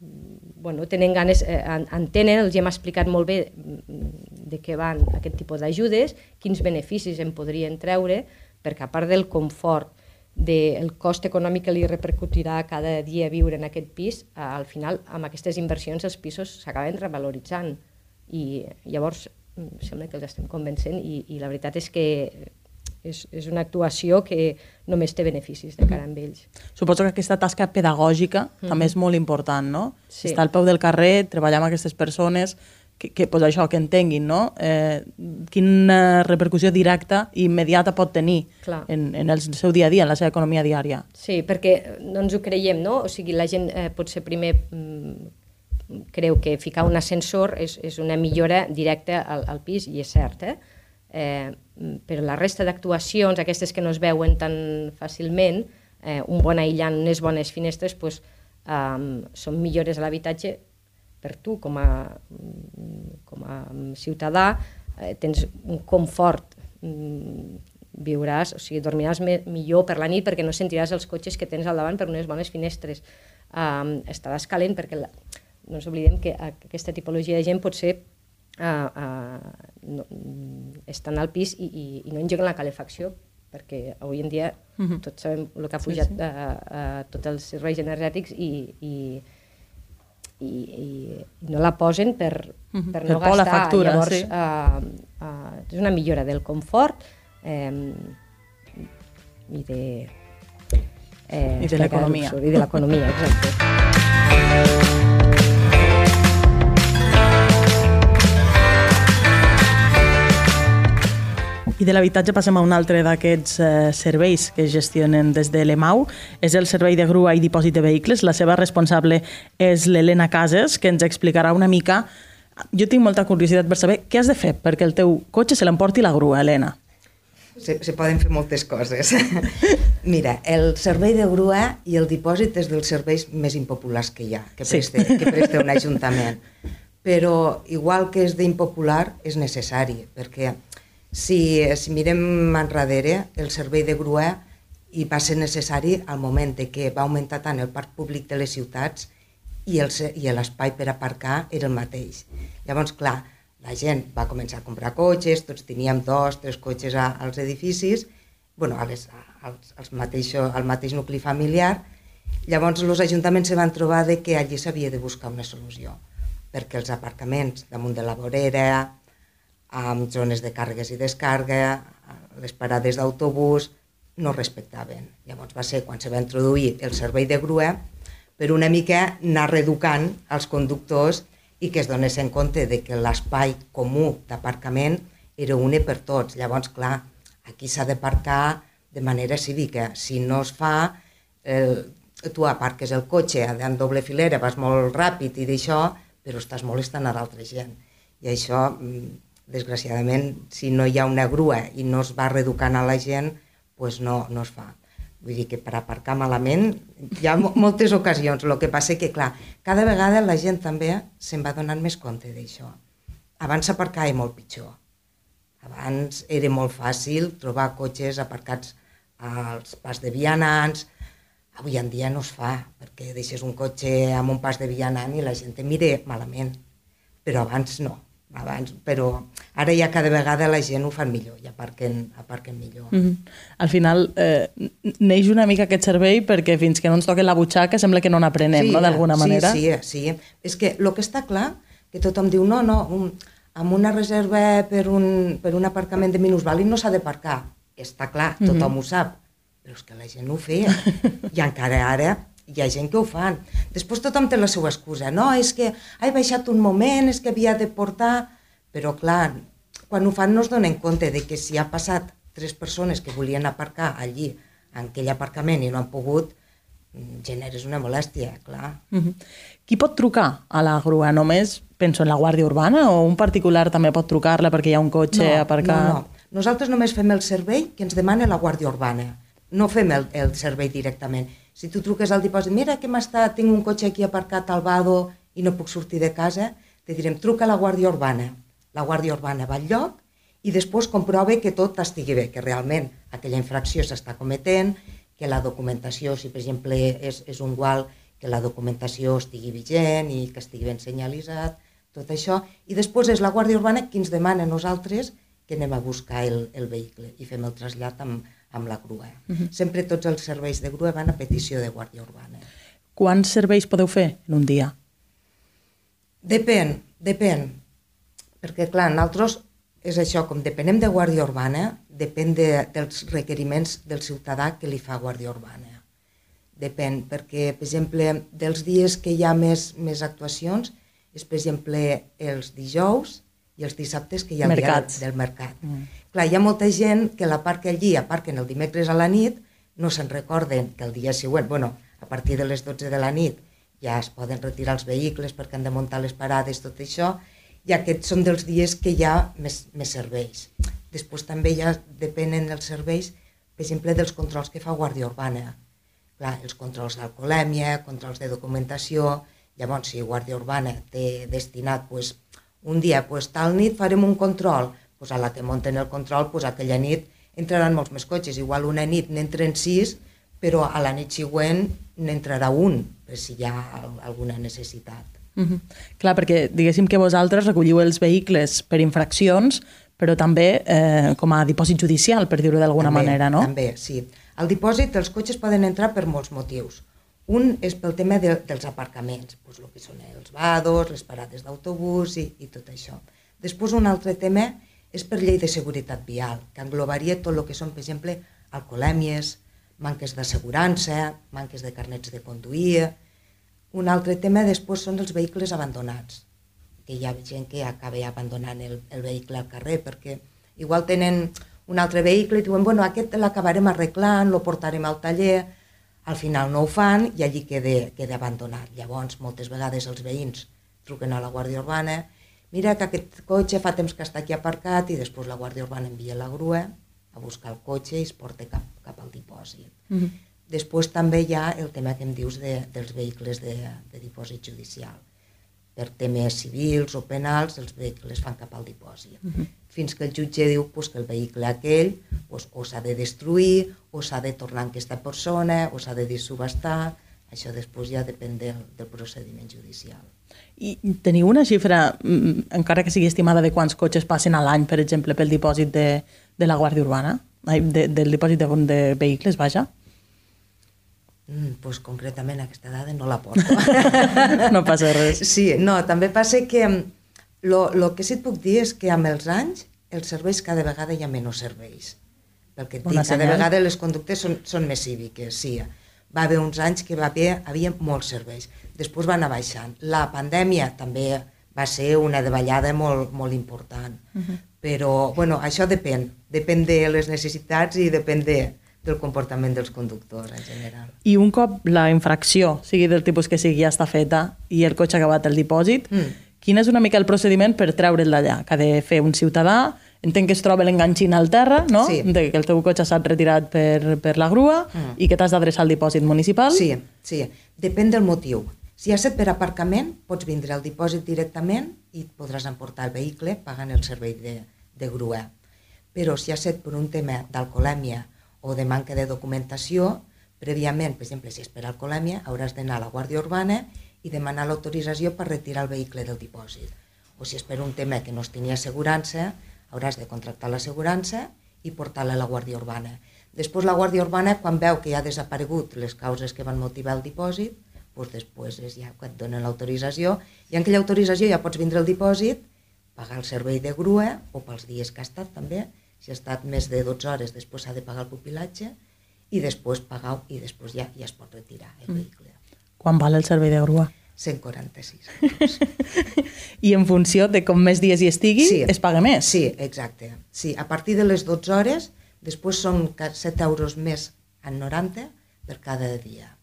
bueno, tenen ganes, eh, entenen, els hem explicat molt bé mm, de què van aquest tipus d'ajudes, quins beneficis en podrien treure, perquè a part del confort del cost econòmic que li repercutirà cada dia viure en aquest pis, eh, al final amb aquestes inversions els pisos s'acaben revaloritzant. I llavors sembla que els estem convencent i, i la veritat és que és, és una actuació que només té beneficis de cara amb ells.
Suposo que aquesta tasca pedagògica mm. també és molt important, no? Sí. Estar al peu del carrer, treballar amb aquestes persones, que, que pues això, que entenguin no? eh, quina repercussió directa i immediata pot tenir en, en el seu dia a dia, en la seva economia diària.
Sí, perquè no ens ho creiem, no? O sigui, la gent eh, pot ser primer mm, creu que ficar un ascensor és, és una millora directa al, al pis, i és cert, eh? eh però la resta d'actuacions, aquestes que no es veuen tan fàcilment, eh, un bon aïllant, unes bones finestres, pues, eh, són millores a l'habitatge per tu com a, com a ciutadà eh, tens un confort mm, viuràs, o sigui, dormiràs me, millor per la nit perquè no sentiràs els cotxes que tens al davant per unes bones finestres. Um, estaràs calent perquè la, no ens oblidem que aquesta tipologia de gent pot ser uh, uh, no, estan al pis i, i, i no engeguen la calefacció perquè avui en dia uh -huh. tots sabem el que ha pujat sí, sí. Uh, uh, tots els serveis energètics i, i i, i no la posen per,
mhm.
per,
per
no gastar.
la factura,
Llavors,
sí.
uh, uh, és una millora del confort eh, i de...
Eh, I de l'economia.
I de l'economia, exacte.
I de l'habitatge passem a un altre d'aquests eh, serveis que es gestionen des de l'EMAU. És el servei de grua i dipòsit de vehicles. La seva responsable és l'Helena Cases, que ens explicarà una mica... Jo tinc molta curiositat per saber què has de fer perquè el teu cotxe se l'emporti la grua, Helena.
Se, se poden fer moltes coses. Mira, el servei de grua i el dipòsit és dels serveis més impopulars que hi ha, que preste, sí. que preste un ajuntament. Però, igual que és d'impopular, és necessari, perquè si, si mirem enrere, el servei de grua hi va ser necessari al moment de que va augmentar tant el parc públic de les ciutats i l'espai per aparcar era el mateix. Llavors, clar, la gent va començar a comprar cotxes, tots teníem dos, tres cotxes a, als edificis, bueno, a les, als, als mateixo, al mateix nucli familiar, llavors els ajuntaments se van trobar de que allí s'havia de buscar una solució, perquè els aparcaments damunt de la vorera, amb zones de càrregues i descàrrega, les parades d'autobús no respectaven. Llavors va ser quan se va introduir el servei de grua per una mica anar reeducant els conductors i que es donessin compte de que l'espai comú d'aparcament era un per tots. Llavors, clar, aquí s'ha d'aparcar de manera cívica. Si no es fa, el, tu aparques el cotxe en doble filera, vas molt ràpid i d'això, però estàs molestant a l'altra gent. I això, mm, desgraciadament, si no hi ha una grua i no es va reeducant a la gent, pues no, no es fa. Vull dir que per aparcar malament hi ha moltes ocasions. El que passa que, clar, cada vegada la gent també se'n va donant més compte d'això. Abans s'aparcava molt pitjor. Abans era molt fàcil trobar cotxes aparcats als pas de vianants. Avui en dia no es fa, perquè deixes un cotxe amb un pas de vianant i la gent te mira malament. Però abans no abans, però ara ja cada vegada la gent ho fan millor, ja aparquen, aparquen millor. Mm -hmm.
Al final, eh, neix una mica aquest servei perquè fins que no ens toquen la butxaca sembla que no n'aprenem,
sí,
no?, d'alguna
sí,
manera.
Sí, sí, és que el que està clar, que tothom diu, no, no, un, amb una reserva per un, per un aparcament de minusvàlid no s'ha d'aparcar. Està clar, tothom mm -hmm. ho sap, però és que la gent ho feia. I encara ara hi ha gent que ho fan. Després tothom té la seva excusa. No, és que he baixat un moment, és que havia de portar... Però clar, quan ho fan no es donen compte de que si ha passat tres persones que volien aparcar allí, en aquell aparcament, i no han pogut, generes una molèstia, clar.
Mm -hmm. Qui pot trucar a la grua? Només penso en la Guàrdia Urbana o un particular també pot trucar-la perquè hi ha un cotxe
no,
aparcat?
No, no. Nosaltres només fem el servei que ens demana la Guàrdia Urbana. No fem el, el servei directament si tu truques al dipòsit, mira que m'està, tinc un cotxe aquí aparcat al vado i no puc sortir de casa, te direm, truca a la Guàrdia Urbana. La Guàrdia Urbana va al lloc i després comprova que tot estigui bé, que realment aquella infracció s'està cometent, que la documentació, si per exemple és, és un gual, que la documentació estigui vigent i que estigui ben senyalitzat, tot això. I després és la Guàrdia Urbana qui ens demana a nosaltres que anem a buscar el, el vehicle i fem el trasllat amb, amb la grua. Uh -huh. Sempre tots els serveis de grua van a petició de Guàrdia Urbana.
Quants serveis podeu fer en un dia?
Depèn, depèn. Perquè, clar, nosaltres és això, com depenem de Guàrdia Urbana, depèn de, dels requeriments del ciutadà que li fa Guàrdia Urbana. Depèn, perquè, per exemple, dels dies que hi ha més, més actuacions, és, per exemple, els dijous i els dissabtes que hi ha
Mercats.
el dia del mercat. Mm. Clar, hi ha molta gent que la parca allí, aparquen el dimecres a la nit, no se'n recorden que el dia següent, bueno, a partir de les 12 de la nit, ja es poden retirar els vehicles perquè han de muntar les parades, tot això, i aquests són dels dies que hi ha més, més serveis. Després també ja depenen els serveis, per exemple, dels controls que fa Guàrdia Urbana. Clar, els controls d'alcoholèmia, controls de documentació, llavors si Guàrdia Urbana té destinat pues, un dia, pues, tal nit farem un control, pues, a la que munten el control, pues, aquella nit entraran molts més cotxes, igual una nit n'entren sis, però a la nit següent n'entrarà un, per si hi ha alguna necessitat.
Mm -hmm. Clar, perquè diguéssim que vosaltres recolliu els vehicles per infraccions, però també eh, com a dipòsit judicial, per dir-ho d'alguna manera, no?
També, sí. Al dipòsit els cotxes poden entrar per molts motius. Un és pel tema de, dels aparcaments, doncs el que són els vados, les parades d'autobús i, i tot això. Després un altre tema és per llei de seguretat vial, que englobaria tot el que són, per exemple, alcoholèmies, manques d'assegurança, manques de carnets de conduir... Un altre tema després són els vehicles abandonats, que hi ha gent que acaba abandonant el, el vehicle al carrer perquè igual tenen un altre vehicle i diuen, bueno, aquest l'acabarem arreglant, lo portarem al taller, al final no ho fan i allí queda, queda abandonat. Llavors, moltes vegades els veïns truquen a la Guàrdia Urbana, mira que aquest cotxe fa temps que està aquí aparcat i després la Guàrdia Urbana envia la grua a buscar el cotxe i es porta cap, cap al dipòsit. Mm -hmm. Després també hi ha el tema que em dius de, dels vehicles de, de dipòsit judicial. Per temes civils o penals, els vehicles fan cap al dipòsit. Mm -hmm fins que el jutge diu pues, que el vehicle aquell pues, o s'ha de destruir, o s'ha de tornar a aquesta persona, o s'ha de subestar, això després ja depèn del, del procediment judicial.
I teniu una xifra, mm, encara que sigui estimada, de quants cotxes passen a l'any, per exemple, pel dipòsit de, de la Guàrdia Urbana? Ai, de, del dipòsit de, de vehicles, vaja?
Mm, pues concretament aquesta dada no la porto.
no passa res.
Sí, no, també passa que el que sí et puc dir és que amb els anys els serveis cada vegada hi ha menys serveis. Pel que et dic, cada vegada les conductes són, són més cíviques, sí. Va haver uns anys que va haver, havia molts serveis. Després va anar baixant. La pandèmia també va ser una davallada molt, molt important. Uh -huh. Però, bueno, això depèn. Depèn de les necessitats i depèn de, del comportament dels conductors en general.
I un cop la infracció, sigui del tipus que sigui, ja està feta i el cotxe ha acabat el dipòsit,
Mm.
quin és una mica el procediment per treure'l d'allà? Que ha de fer un ciutadà, entenc que es troba l'enganxin al terra, no?
Sí.
De que el teu cotxe s'ha retirat per, per la grua
Mm.
i que t'has d'adreçar al dipòsit municipal.
Sí, sí. Depèn del motiu. Si has set per aparcament, pots vindre al dipòsit directament i et podràs emportar el vehicle pagant el servei de, de grua. Però si has set per un tema d'alcoholèmia o de manca de documentació, prèviament, per exemple, si és per alcoholèmia, hauràs d'anar a la Guàrdia Urbana i demanar l'autorització per retirar el vehicle del dipòsit. O si és per un tema que no es tenia assegurança, hauràs de contractar l'assegurança i portar-la a la Guàrdia Urbana. Després la Guàrdia Urbana, quan veu que ja ha desaparegut les causes que van motivar el dipòsit, doncs després és ja quan et donen l'autorització i en aquella autorització ja pots vindre al dipòsit, pagar el servei de grua o pels dies que ha estat també, si ha estat més de 12 hores després s'ha de pagar el pupilatge i després pagar i després ja, ja es pot retirar el vehicle.
Quan val el servei de grua?
146 euros.
I en funció de com més dies hi estigui,
Sí.
es paga més.
Sí, exacte. Sí, a partir de les 12 hores, després són ca- 7 euros més en 90 per cada dia,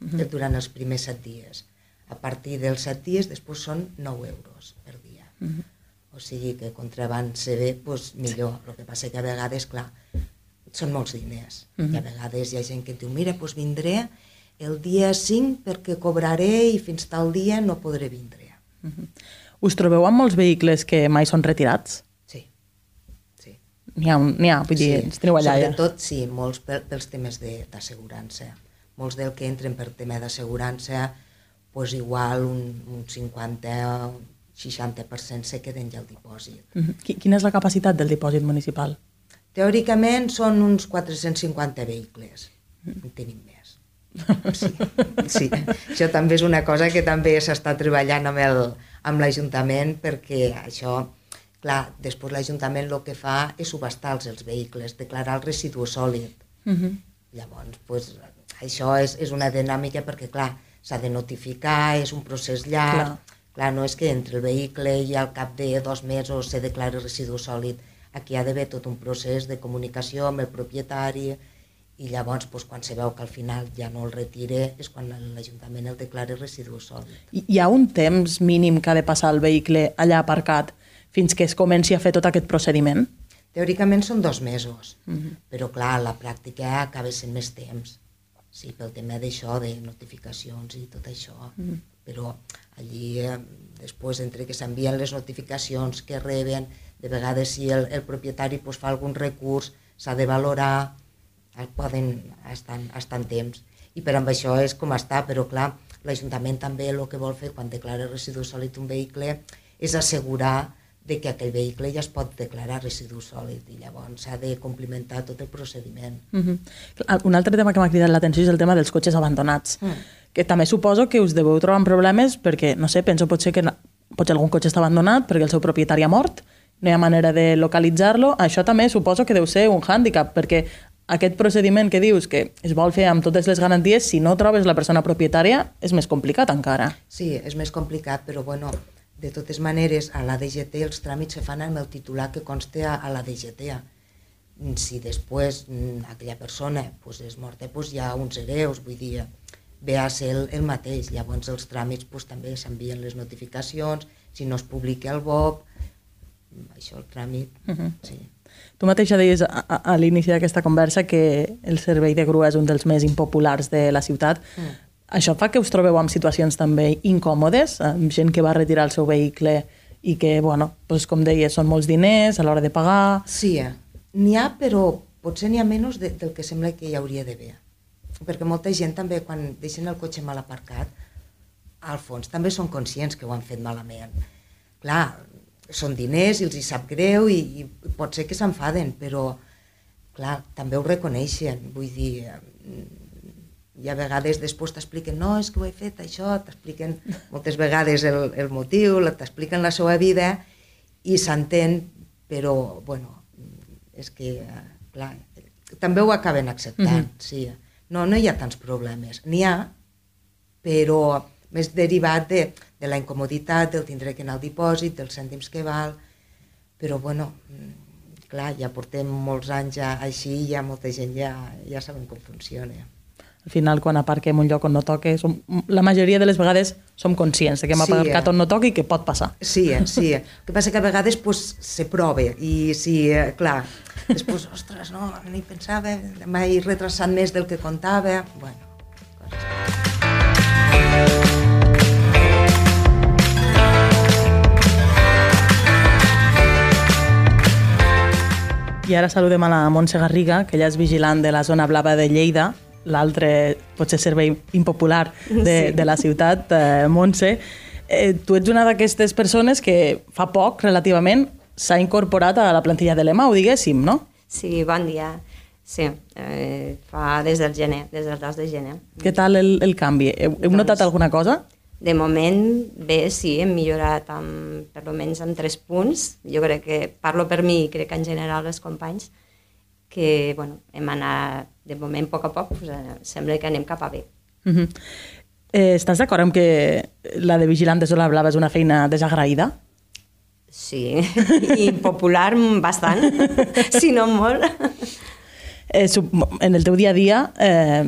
uh -huh. durant els primers 7 dies. A partir dels 7 dies, després són 9 euros per dia. Uh -huh. O sigui que contra abans se ve, doncs millor. El que passa que a vegades, clar, són molts diners. Uh -huh. I a vegades hi ha gent que et diu, mira, doncs vindré el dia 5 perquè cobraré i fins tal dia no podré vindre.
Us trobeu amb molts vehicles que mai són retirats?
Sí, sí.
N'hi ha, n'hi ha, vull dir, ens teniu allà ja.
Sobretot, sí, molts pels temes de- d'assegurança. Molts del que entren per tema d'assegurança, pues igual un, un 50 o un 60% se queden ja al dipòsit.
Qui- Quina és la capacitat del dipòsit municipal?
Teòricament són uns 450 vehicles. En tenim més. Sí, sí. Això també és una cosa que també s'està treballant amb el- amb l'Ajuntament perquè això, clar, després l'Ajuntament el que fa és subestar-los els vehicles, declarar el residu sòlid.
Uh -huh.
Llavors, pues, això és, és una dinàmica perquè, clar, s'ha de notificar, és un procés llarg.
Clar.
Clar. clar, no és que entre el vehicle i al cap de dos mesos se declari residu sòlid. Aquí hi ha d'haver tot un procés de comunicació amb el propietari i llavors, pues, quan se veu que al final ja no el retire, és quan l'Ajuntament el declara residu sòlid.
Hi ha un temps mínim que ha de passar el vehicle allà aparcat fins que es comenci a fer tot aquest procediment?
Teòricament són dos mesos, uh -huh. però clar, la pràctica acaba sent més temps. Sí, pel tema d'això, de notificacions i tot això. Uh -huh. Però allí, eh, després, entre que s'envien les notificacions que reben, de vegades si el, el propietari pues, fa algun recurs, s'ha de valorar, poden estar, estar en temps. I per amb això és com està, però clar, l'Ajuntament també el que vol fer quan declara residu sòlid un vehicle és assegurar de que aquell vehicle ja es pot declarar residu sòlid i llavors s'ha de complimentar tot el procediment.
Uh -huh. Un altre tema que m'ha cridat l'atenció és el tema dels cotxes abandonats,
Mm.
que també suposo que us deveu trobar amb problemes perquè, no sé, penso potser que na- potser algun cotxe està abandonat perquè el seu propietari ha mort, no hi ha manera de localitzar-lo, això també suposo que deu ser un hàndicap, perquè aquest procediment que dius que es vol fer amb totes les garanties, si no trobes la persona propietària, és més complicat encara.
Sí, és més complicat, però bueno, de totes maneres, a la DGT els tràmits se fan amb el titular que conste a, a la DGT. Si després mm, aquella persona pues, és morta, pues, hi ha uns hereus, vull dir, ve a ser el, el mateix. Llavors els tràmits pues, també s'envien les notificacions, si no es publica el BOP, això el tràmit, uh -huh. sí.
Tu mateixa deies a, a, a l'inici d'aquesta conversa que el servei de grua és un dels més impopulars de la ciutat. Mm. Això fa que us trobeu en situacions també incòmodes, amb gent que va retirar el seu vehicle i que, bueno, doncs, com deies, són molts diners a l'hora de pagar...
Sí, eh? n'hi ha, però potser n'hi ha menys de, del que sembla que hi hauria d'haver. Perquè molta gent també, quan deixen el cotxe mal aparcat, al fons també són conscients que ho han fet malament. Clar, són diners i els hi sap greu i, i pot ser que s'enfaden, però clar, també ho reconeixen. Vull dir, eh, i a vegades després t'expliquen no, és que ho he fet això, t'expliquen moltes vegades el, el motiu, la- t'expliquen la seva vida i s'entén, però, bueno, és que eh, clar, també ho acaben acceptant, mm -hmm. sí. No, no hi ha tants problemes. N'hi ha, però més derivat de, de la incomoditat, del tindre que anar al dipòsit, dels cèntims que val, però bueno, mm, clar, ja portem molts anys ja així i ja molta gent ja, ja saben com funciona.
Al final, quan aparquem un lloc on no toque, som, la majoria de les vegades som conscients que hem
Sí,
aparcat
eh?
on no toqui i que pot passar.
Sí, eh, sí. El que passa que a vegades pues, se prova i sí, eh, clar, després, ostres, no, hi pensava, m'he retrasat més del que comptava, bueno, coses.
I ara saludem a la Montse Garriga, que ella és vigilant de la zona blava de Lleida, l'altre potser servei impopular de,
Sí.
de la ciutat, eh, Montse. Eh, tu ets una d'aquestes persones que fa poc, relativament, s'ha incorporat a la plantilla de l'EMAU, diguéssim, no?
Sí, bon dia. Sí, eh, fa des del gener, des del 2 de gener.
Què tal el, el canvi? Heu, heu notat alguna cosa?
De moment, bé, sí, hem millorat amb, per almenys amb tres punts. Jo crec que, parlo per mi i crec que en general els companys, que bueno, hem anat, de moment, a poc a poc, pues, eh, sembla que anem cap a bé.
Uh -huh. eh, estàs d'acord amb que la de vigilant de zona blava és una feina desagraïda?
Sí, i popular bastant, si no molt.
Eh, en el teu dia a dia eh,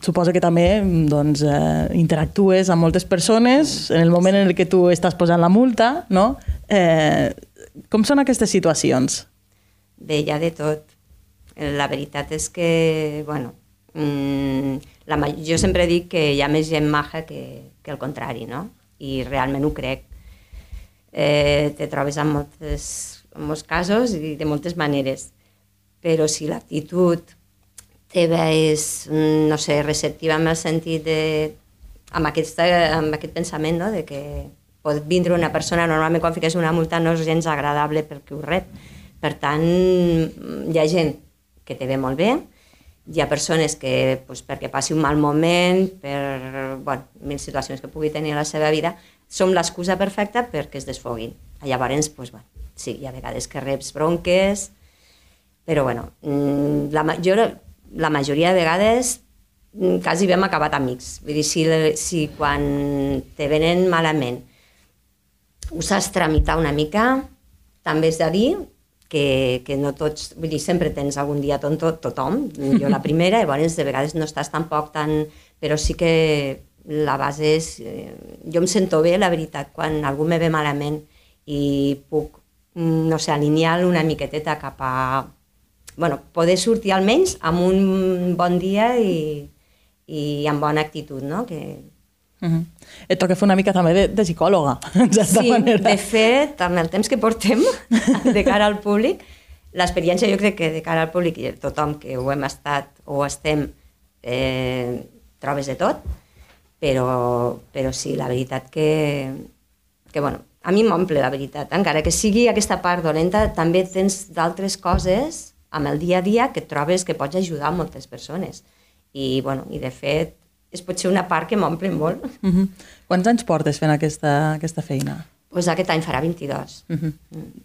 suposa que també doncs, eh, interactues amb moltes persones en el moment en el que tu estàs posant la multa, no? Eh, com són aquestes situacions?
Bé, ha de tot. La veritat és que, bueno, mm, la, jo sempre dic que hi ha més gent maja que, que el contrari, no? I realment ho crec. Eh, te trobes en, moltes, en molts casos i de moltes maneres. Però si l'actitud teva és, mm, no sé, receptiva en el sentit de... amb, aquesta, amb aquest pensament, no?, de que pot vindre una persona, normalment quan fiques una multa no és gens agradable perquè ho rep. Per tant, hi ha gent que te ve molt bé, hi ha persones que, doncs, perquè passi un mal moment, per bueno, mil situacions que pugui tenir a la seva vida, som l'excusa perfecta perquè es desfoguin. Llavors, doncs, bueno, sí, hi ha vegades que reps bronques, però bueno, mm, la, jo la majoria de vegades mm, quasi vam acabat amics. Vull dir, si, si quan te venen malament ho saps tramitar una mica, també és de dir que, que no tots, vull dir, sempre tens algun dia tonto tothom, jo la primera, i llavors de vegades no estàs tampoc tan... Però sí que la base és... eh, Jo em sento bé, la veritat, quan algú me ve malament i puc, mm, no sé, alinear una miqueteta cap a... bueno, poder sortir almenys amb un bon dia i, i amb bona actitud, no? Que,
Uh -huh. Et toca fer una mica també de, de psicòloga, certa
sí,
manera.
de fet, amb el temps que portem de cara al públic, l'experiència jo crec que de cara al públic i tothom que ho hem estat o estem, eh, trobes de tot, però, però sí, la veritat que, que bueno, a mi m'omple la veritat, encara que sigui aquesta part dolenta, també tens d'altres coses amb el dia a dia que trobes que pots ajudar moltes persones. I, bueno, i de fet, és potser una part que m'omple molt.
Uh -huh. Quants anys portes fent aquesta, aquesta feina?
Pues aquest any farà 22.
Uh -huh.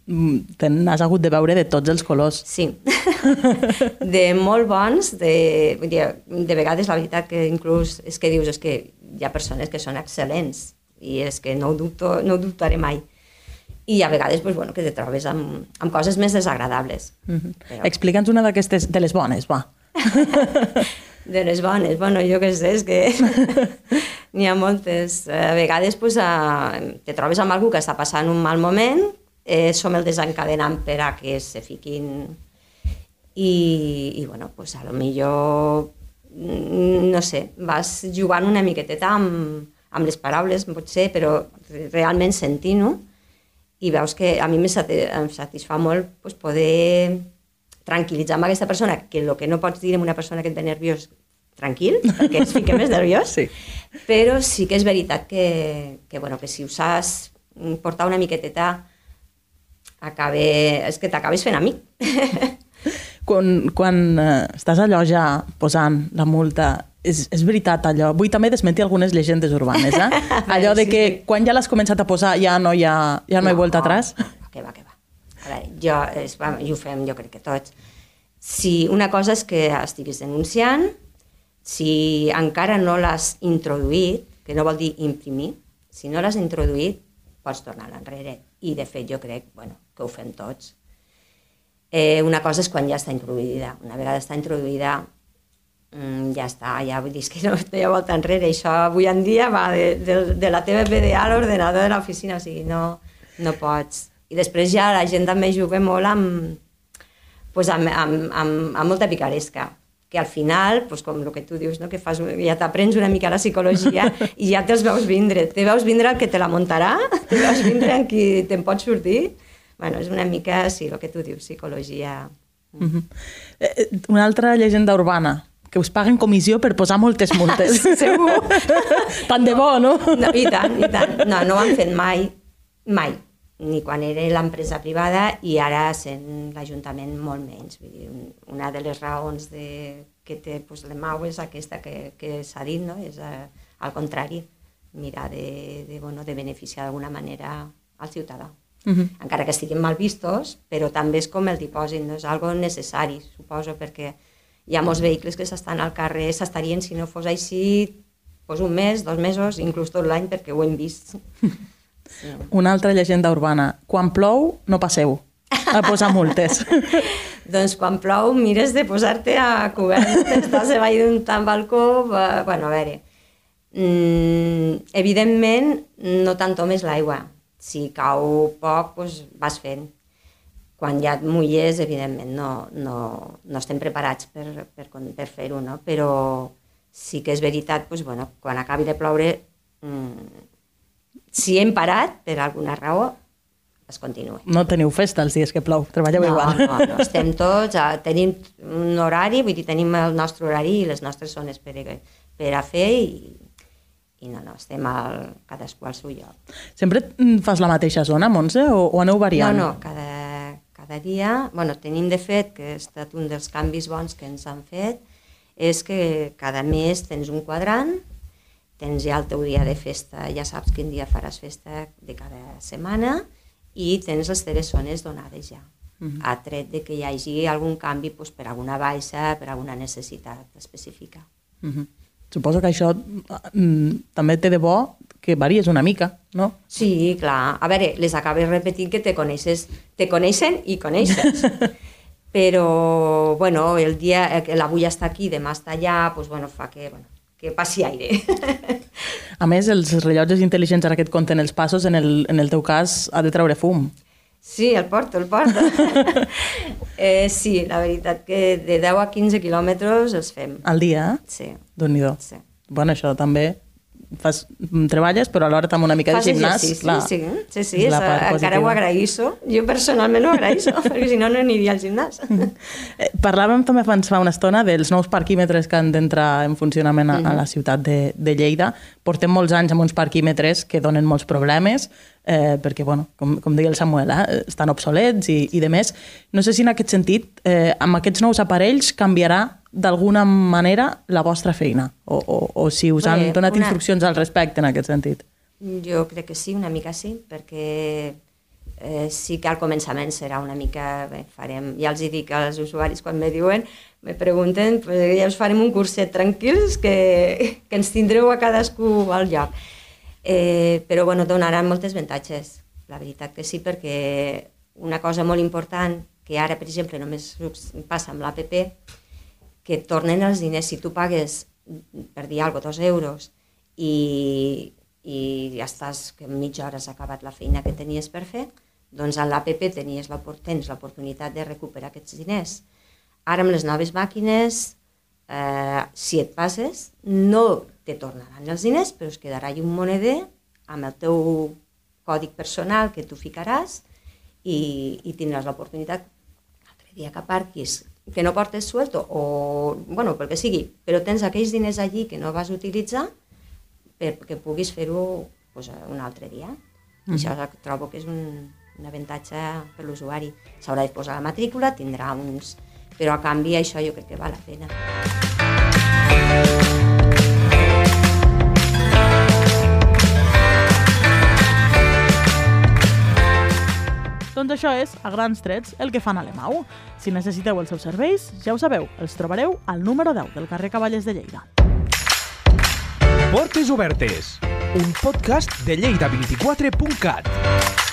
mm. Te n'has hagut de veure de tots els colors.
Sí, de molt bons, de, vull dir, de vegades la veritat que inclús és que dius és que hi ha persones que són excel·lents i és que no ho, dubto, no ho dubtaré mai. I a vegades pues, bueno, que te trobes amb, amb coses més desagradables.
Uh -huh. Però... Explica'ns una d'aquestes, de les bones, va.
de les bones, bueno, jo què sé, és que n'hi ha moltes. A vegades pues, eh, te trobes amb algú que està passant un mal moment, eh, som el desencadenant per a que se fiquin i, i bueno, pues a lo millor mm, no sé, vas jugant una miqueteta amb, amb les paraules, potser, però realment sentint-ho i veus que a mi em satisfà molt pues, poder tranquil·litzar amb aquesta persona, que el que no pots dir a una persona que et ve nerviós, tranquil, perquè es fica més nerviós,
sí.
però sí que és veritat que, que, bueno, que si ho saps portar una miqueteta, acabe, és que t'acabes fent amic.
quan, quan eh, estàs allò ja posant la multa, és, és veritat allò, vull també desmentir algunes llegendes urbanes, eh? allò de que quan ja l'has començat a posar ja no hi ha, ja no, no hi volta atrás.
Que va, que va. A veure, jo, és, va, i ho fem jo crec que tots, Si una cosa és que estiguis denunciant, si encara no l'has introduït, que no vol dir imprimir, si no l'has introduït, pots tornar enrere. I, de fet, jo crec bueno, que ho fem tots. Eh, una cosa és quan ja està introduïda. Una vegada està introduïda, mm, ja està, ja vull dir que no, hi ha volta enrere. Això avui en dia va de, de, de la teva PDA a l'ordenador de l'oficina, o sigui, no, no pots. I després ja la gent també juga molt amb, pues amb, amb, amb, amb molta picaresca que al final, pues, com el que tu dius, no? que fas, ja t'aprens una mica la psicologia i ja te'ls veus vindre. Te veus vindre el que te la muntarà, te veus vindre en qui te'n pot sortir. bueno, és una mica, sí, el que tu dius, psicologia.
Mm -hmm. una altra llegenda urbana, que us paguen comissió per posar moltes multes.
Segur.
tant de bo, no?
no? I tant, i tant. No, no ho han fet mai, mai ni quan era l'empresa privada i ara sent l'Ajuntament molt menys. Vull dir, una de les raons de, que té pues, l'EMAU és aquesta que, que s'ha dit, no? és eh, al contrari, mirar de, de, bueno, de beneficiar d'alguna manera al ciutadà. Uh -huh. Encara que estiguin mal vistos, però també és com el dipòsit, no? és algo necessari, suposo, perquè hi ha molts vehicles que s'estan al carrer, s'estarien, si no fos així, pues un mes, dos mesos, inclús tot l'any, perquè ho hem vist.
Sí. Una altra llegenda urbana. Quan plou, no passeu a posar multes.
doncs quan plou mires de posar-te a cobert, estàs a baix d'un tant balcó, bueno, a veure, mm, evidentment no tant més l'aigua, si cau poc doncs vas fent. Quan ja et mulles, evidentment, no, no, no estem preparats per, per, per fer-ho, no? però sí que és veritat, doncs, bueno, quan acabi de ploure, mmm, si hem parat, per alguna raó, es continua.
No teniu festa els dies que plou, treballeu
no,
igual.
No, no, estem tots, tenim un horari, vull dir, tenim el nostre horari i les nostres zones per, per a fer i, i no, no, estem al, cadascú al seu lloc.
Sempre fas la mateixa zona, Montse, o, o aneu variant?
No, no, cada, cada dia, bueno, tenim de fet, que ha estat un dels canvis bons que ens han fet, és que cada mes tens un quadrant tens ja el teu dia de festa, ja saps quin dia faràs festa de cada setmana i tens les teves zones donades ja. Uh -huh. A tret de que hi hagi algun canvi doncs, per alguna baixa, per alguna necessitat específica.
Uh -huh. Suposo que això mm, també té de bo que varies una mica, no?
Sí, clar. A veure, les acabes repetint que te coneixes, te coneixen i coneixes. Però, bueno, el dia, l'avui està aquí, demà està allà, doncs, bueno, fa que, bueno, que passi aire.
A més, els rellotges intel·ligents ara que et compten els passos, en el, en el teu cas, ha de treure fum.
Sí, el porto, el porto. eh, sí, la veritat que de 10 a 15 quilòmetres els fem.
Al dia?
Sí.
déu nhi
Sí.
Bueno, això també fas, treballes, però alhora també una mica
Fas
de gimnàs.
exercici, clar. sí, sí, sí, és, encara ho agraïsso. Jo personalment ho agraïsso, perquè si no, no aniria al gimnàs.
Eh, parlàvem també abans fa una estona dels nous parquímetres que han d'entrar en funcionament a, a la ciutat de, de Lleida. Portem molts anys amb uns parquímetres que donen molts problemes, eh, perquè, bueno, com, com deia el Samuel, eh, estan obsolets i, i de més. No sé si en aquest sentit, eh, amb aquests nous aparells, canviarà d'alguna manera la vostra feina? O, o, o si us han donat una... instruccions al respecte en aquest sentit?
Jo crec que sí, una mica sí, perquè eh, sí que al començament serà una mica... Bé, farem, ja els hi dic als usuaris quan me diuen, me pregunten, pues, ja us farem un curset tranquils que, que ens tindreu a cadascú al lloc. Eh, però bueno, donaran moltes avantatges, la veritat que sí, perquè una cosa molt important que ara, per exemple, només passa amb l'APP, que tornen els diners. Si tu pagues, per dir alguna cosa, dos euros i, i ja estàs, que en mitja hora has acabat la feina que tenies per fer, doncs a l'APP tenies tens l'oportunitat de recuperar aquests diners. Ara amb les noves màquines, eh, si et passes, no te tornaran els diners, però es quedarà un moneder amb el teu còdic personal que tu ficaràs i, i tindràs l'oportunitat l'altre dia que aparquis que no portes suelto o, bueno, pel que sigui, però tens aquells diners allí que no vas utilitzar perquè puguis fer-ho pues, un altre dia. Mm. Això trobo que és un, un avantatge per l'usuari. S'haurà de posar la matrícula, tindrà uns... Però a canvi això jo crec que val la pena.
Doncs això és, a grans trets, el que fan a l'EMAU. Si necessiteu els seus serveis, ja ho sabeu, els trobareu al número 10 del carrer Cavallers de Lleida.
Portes obertes, un podcast de lleida24.cat.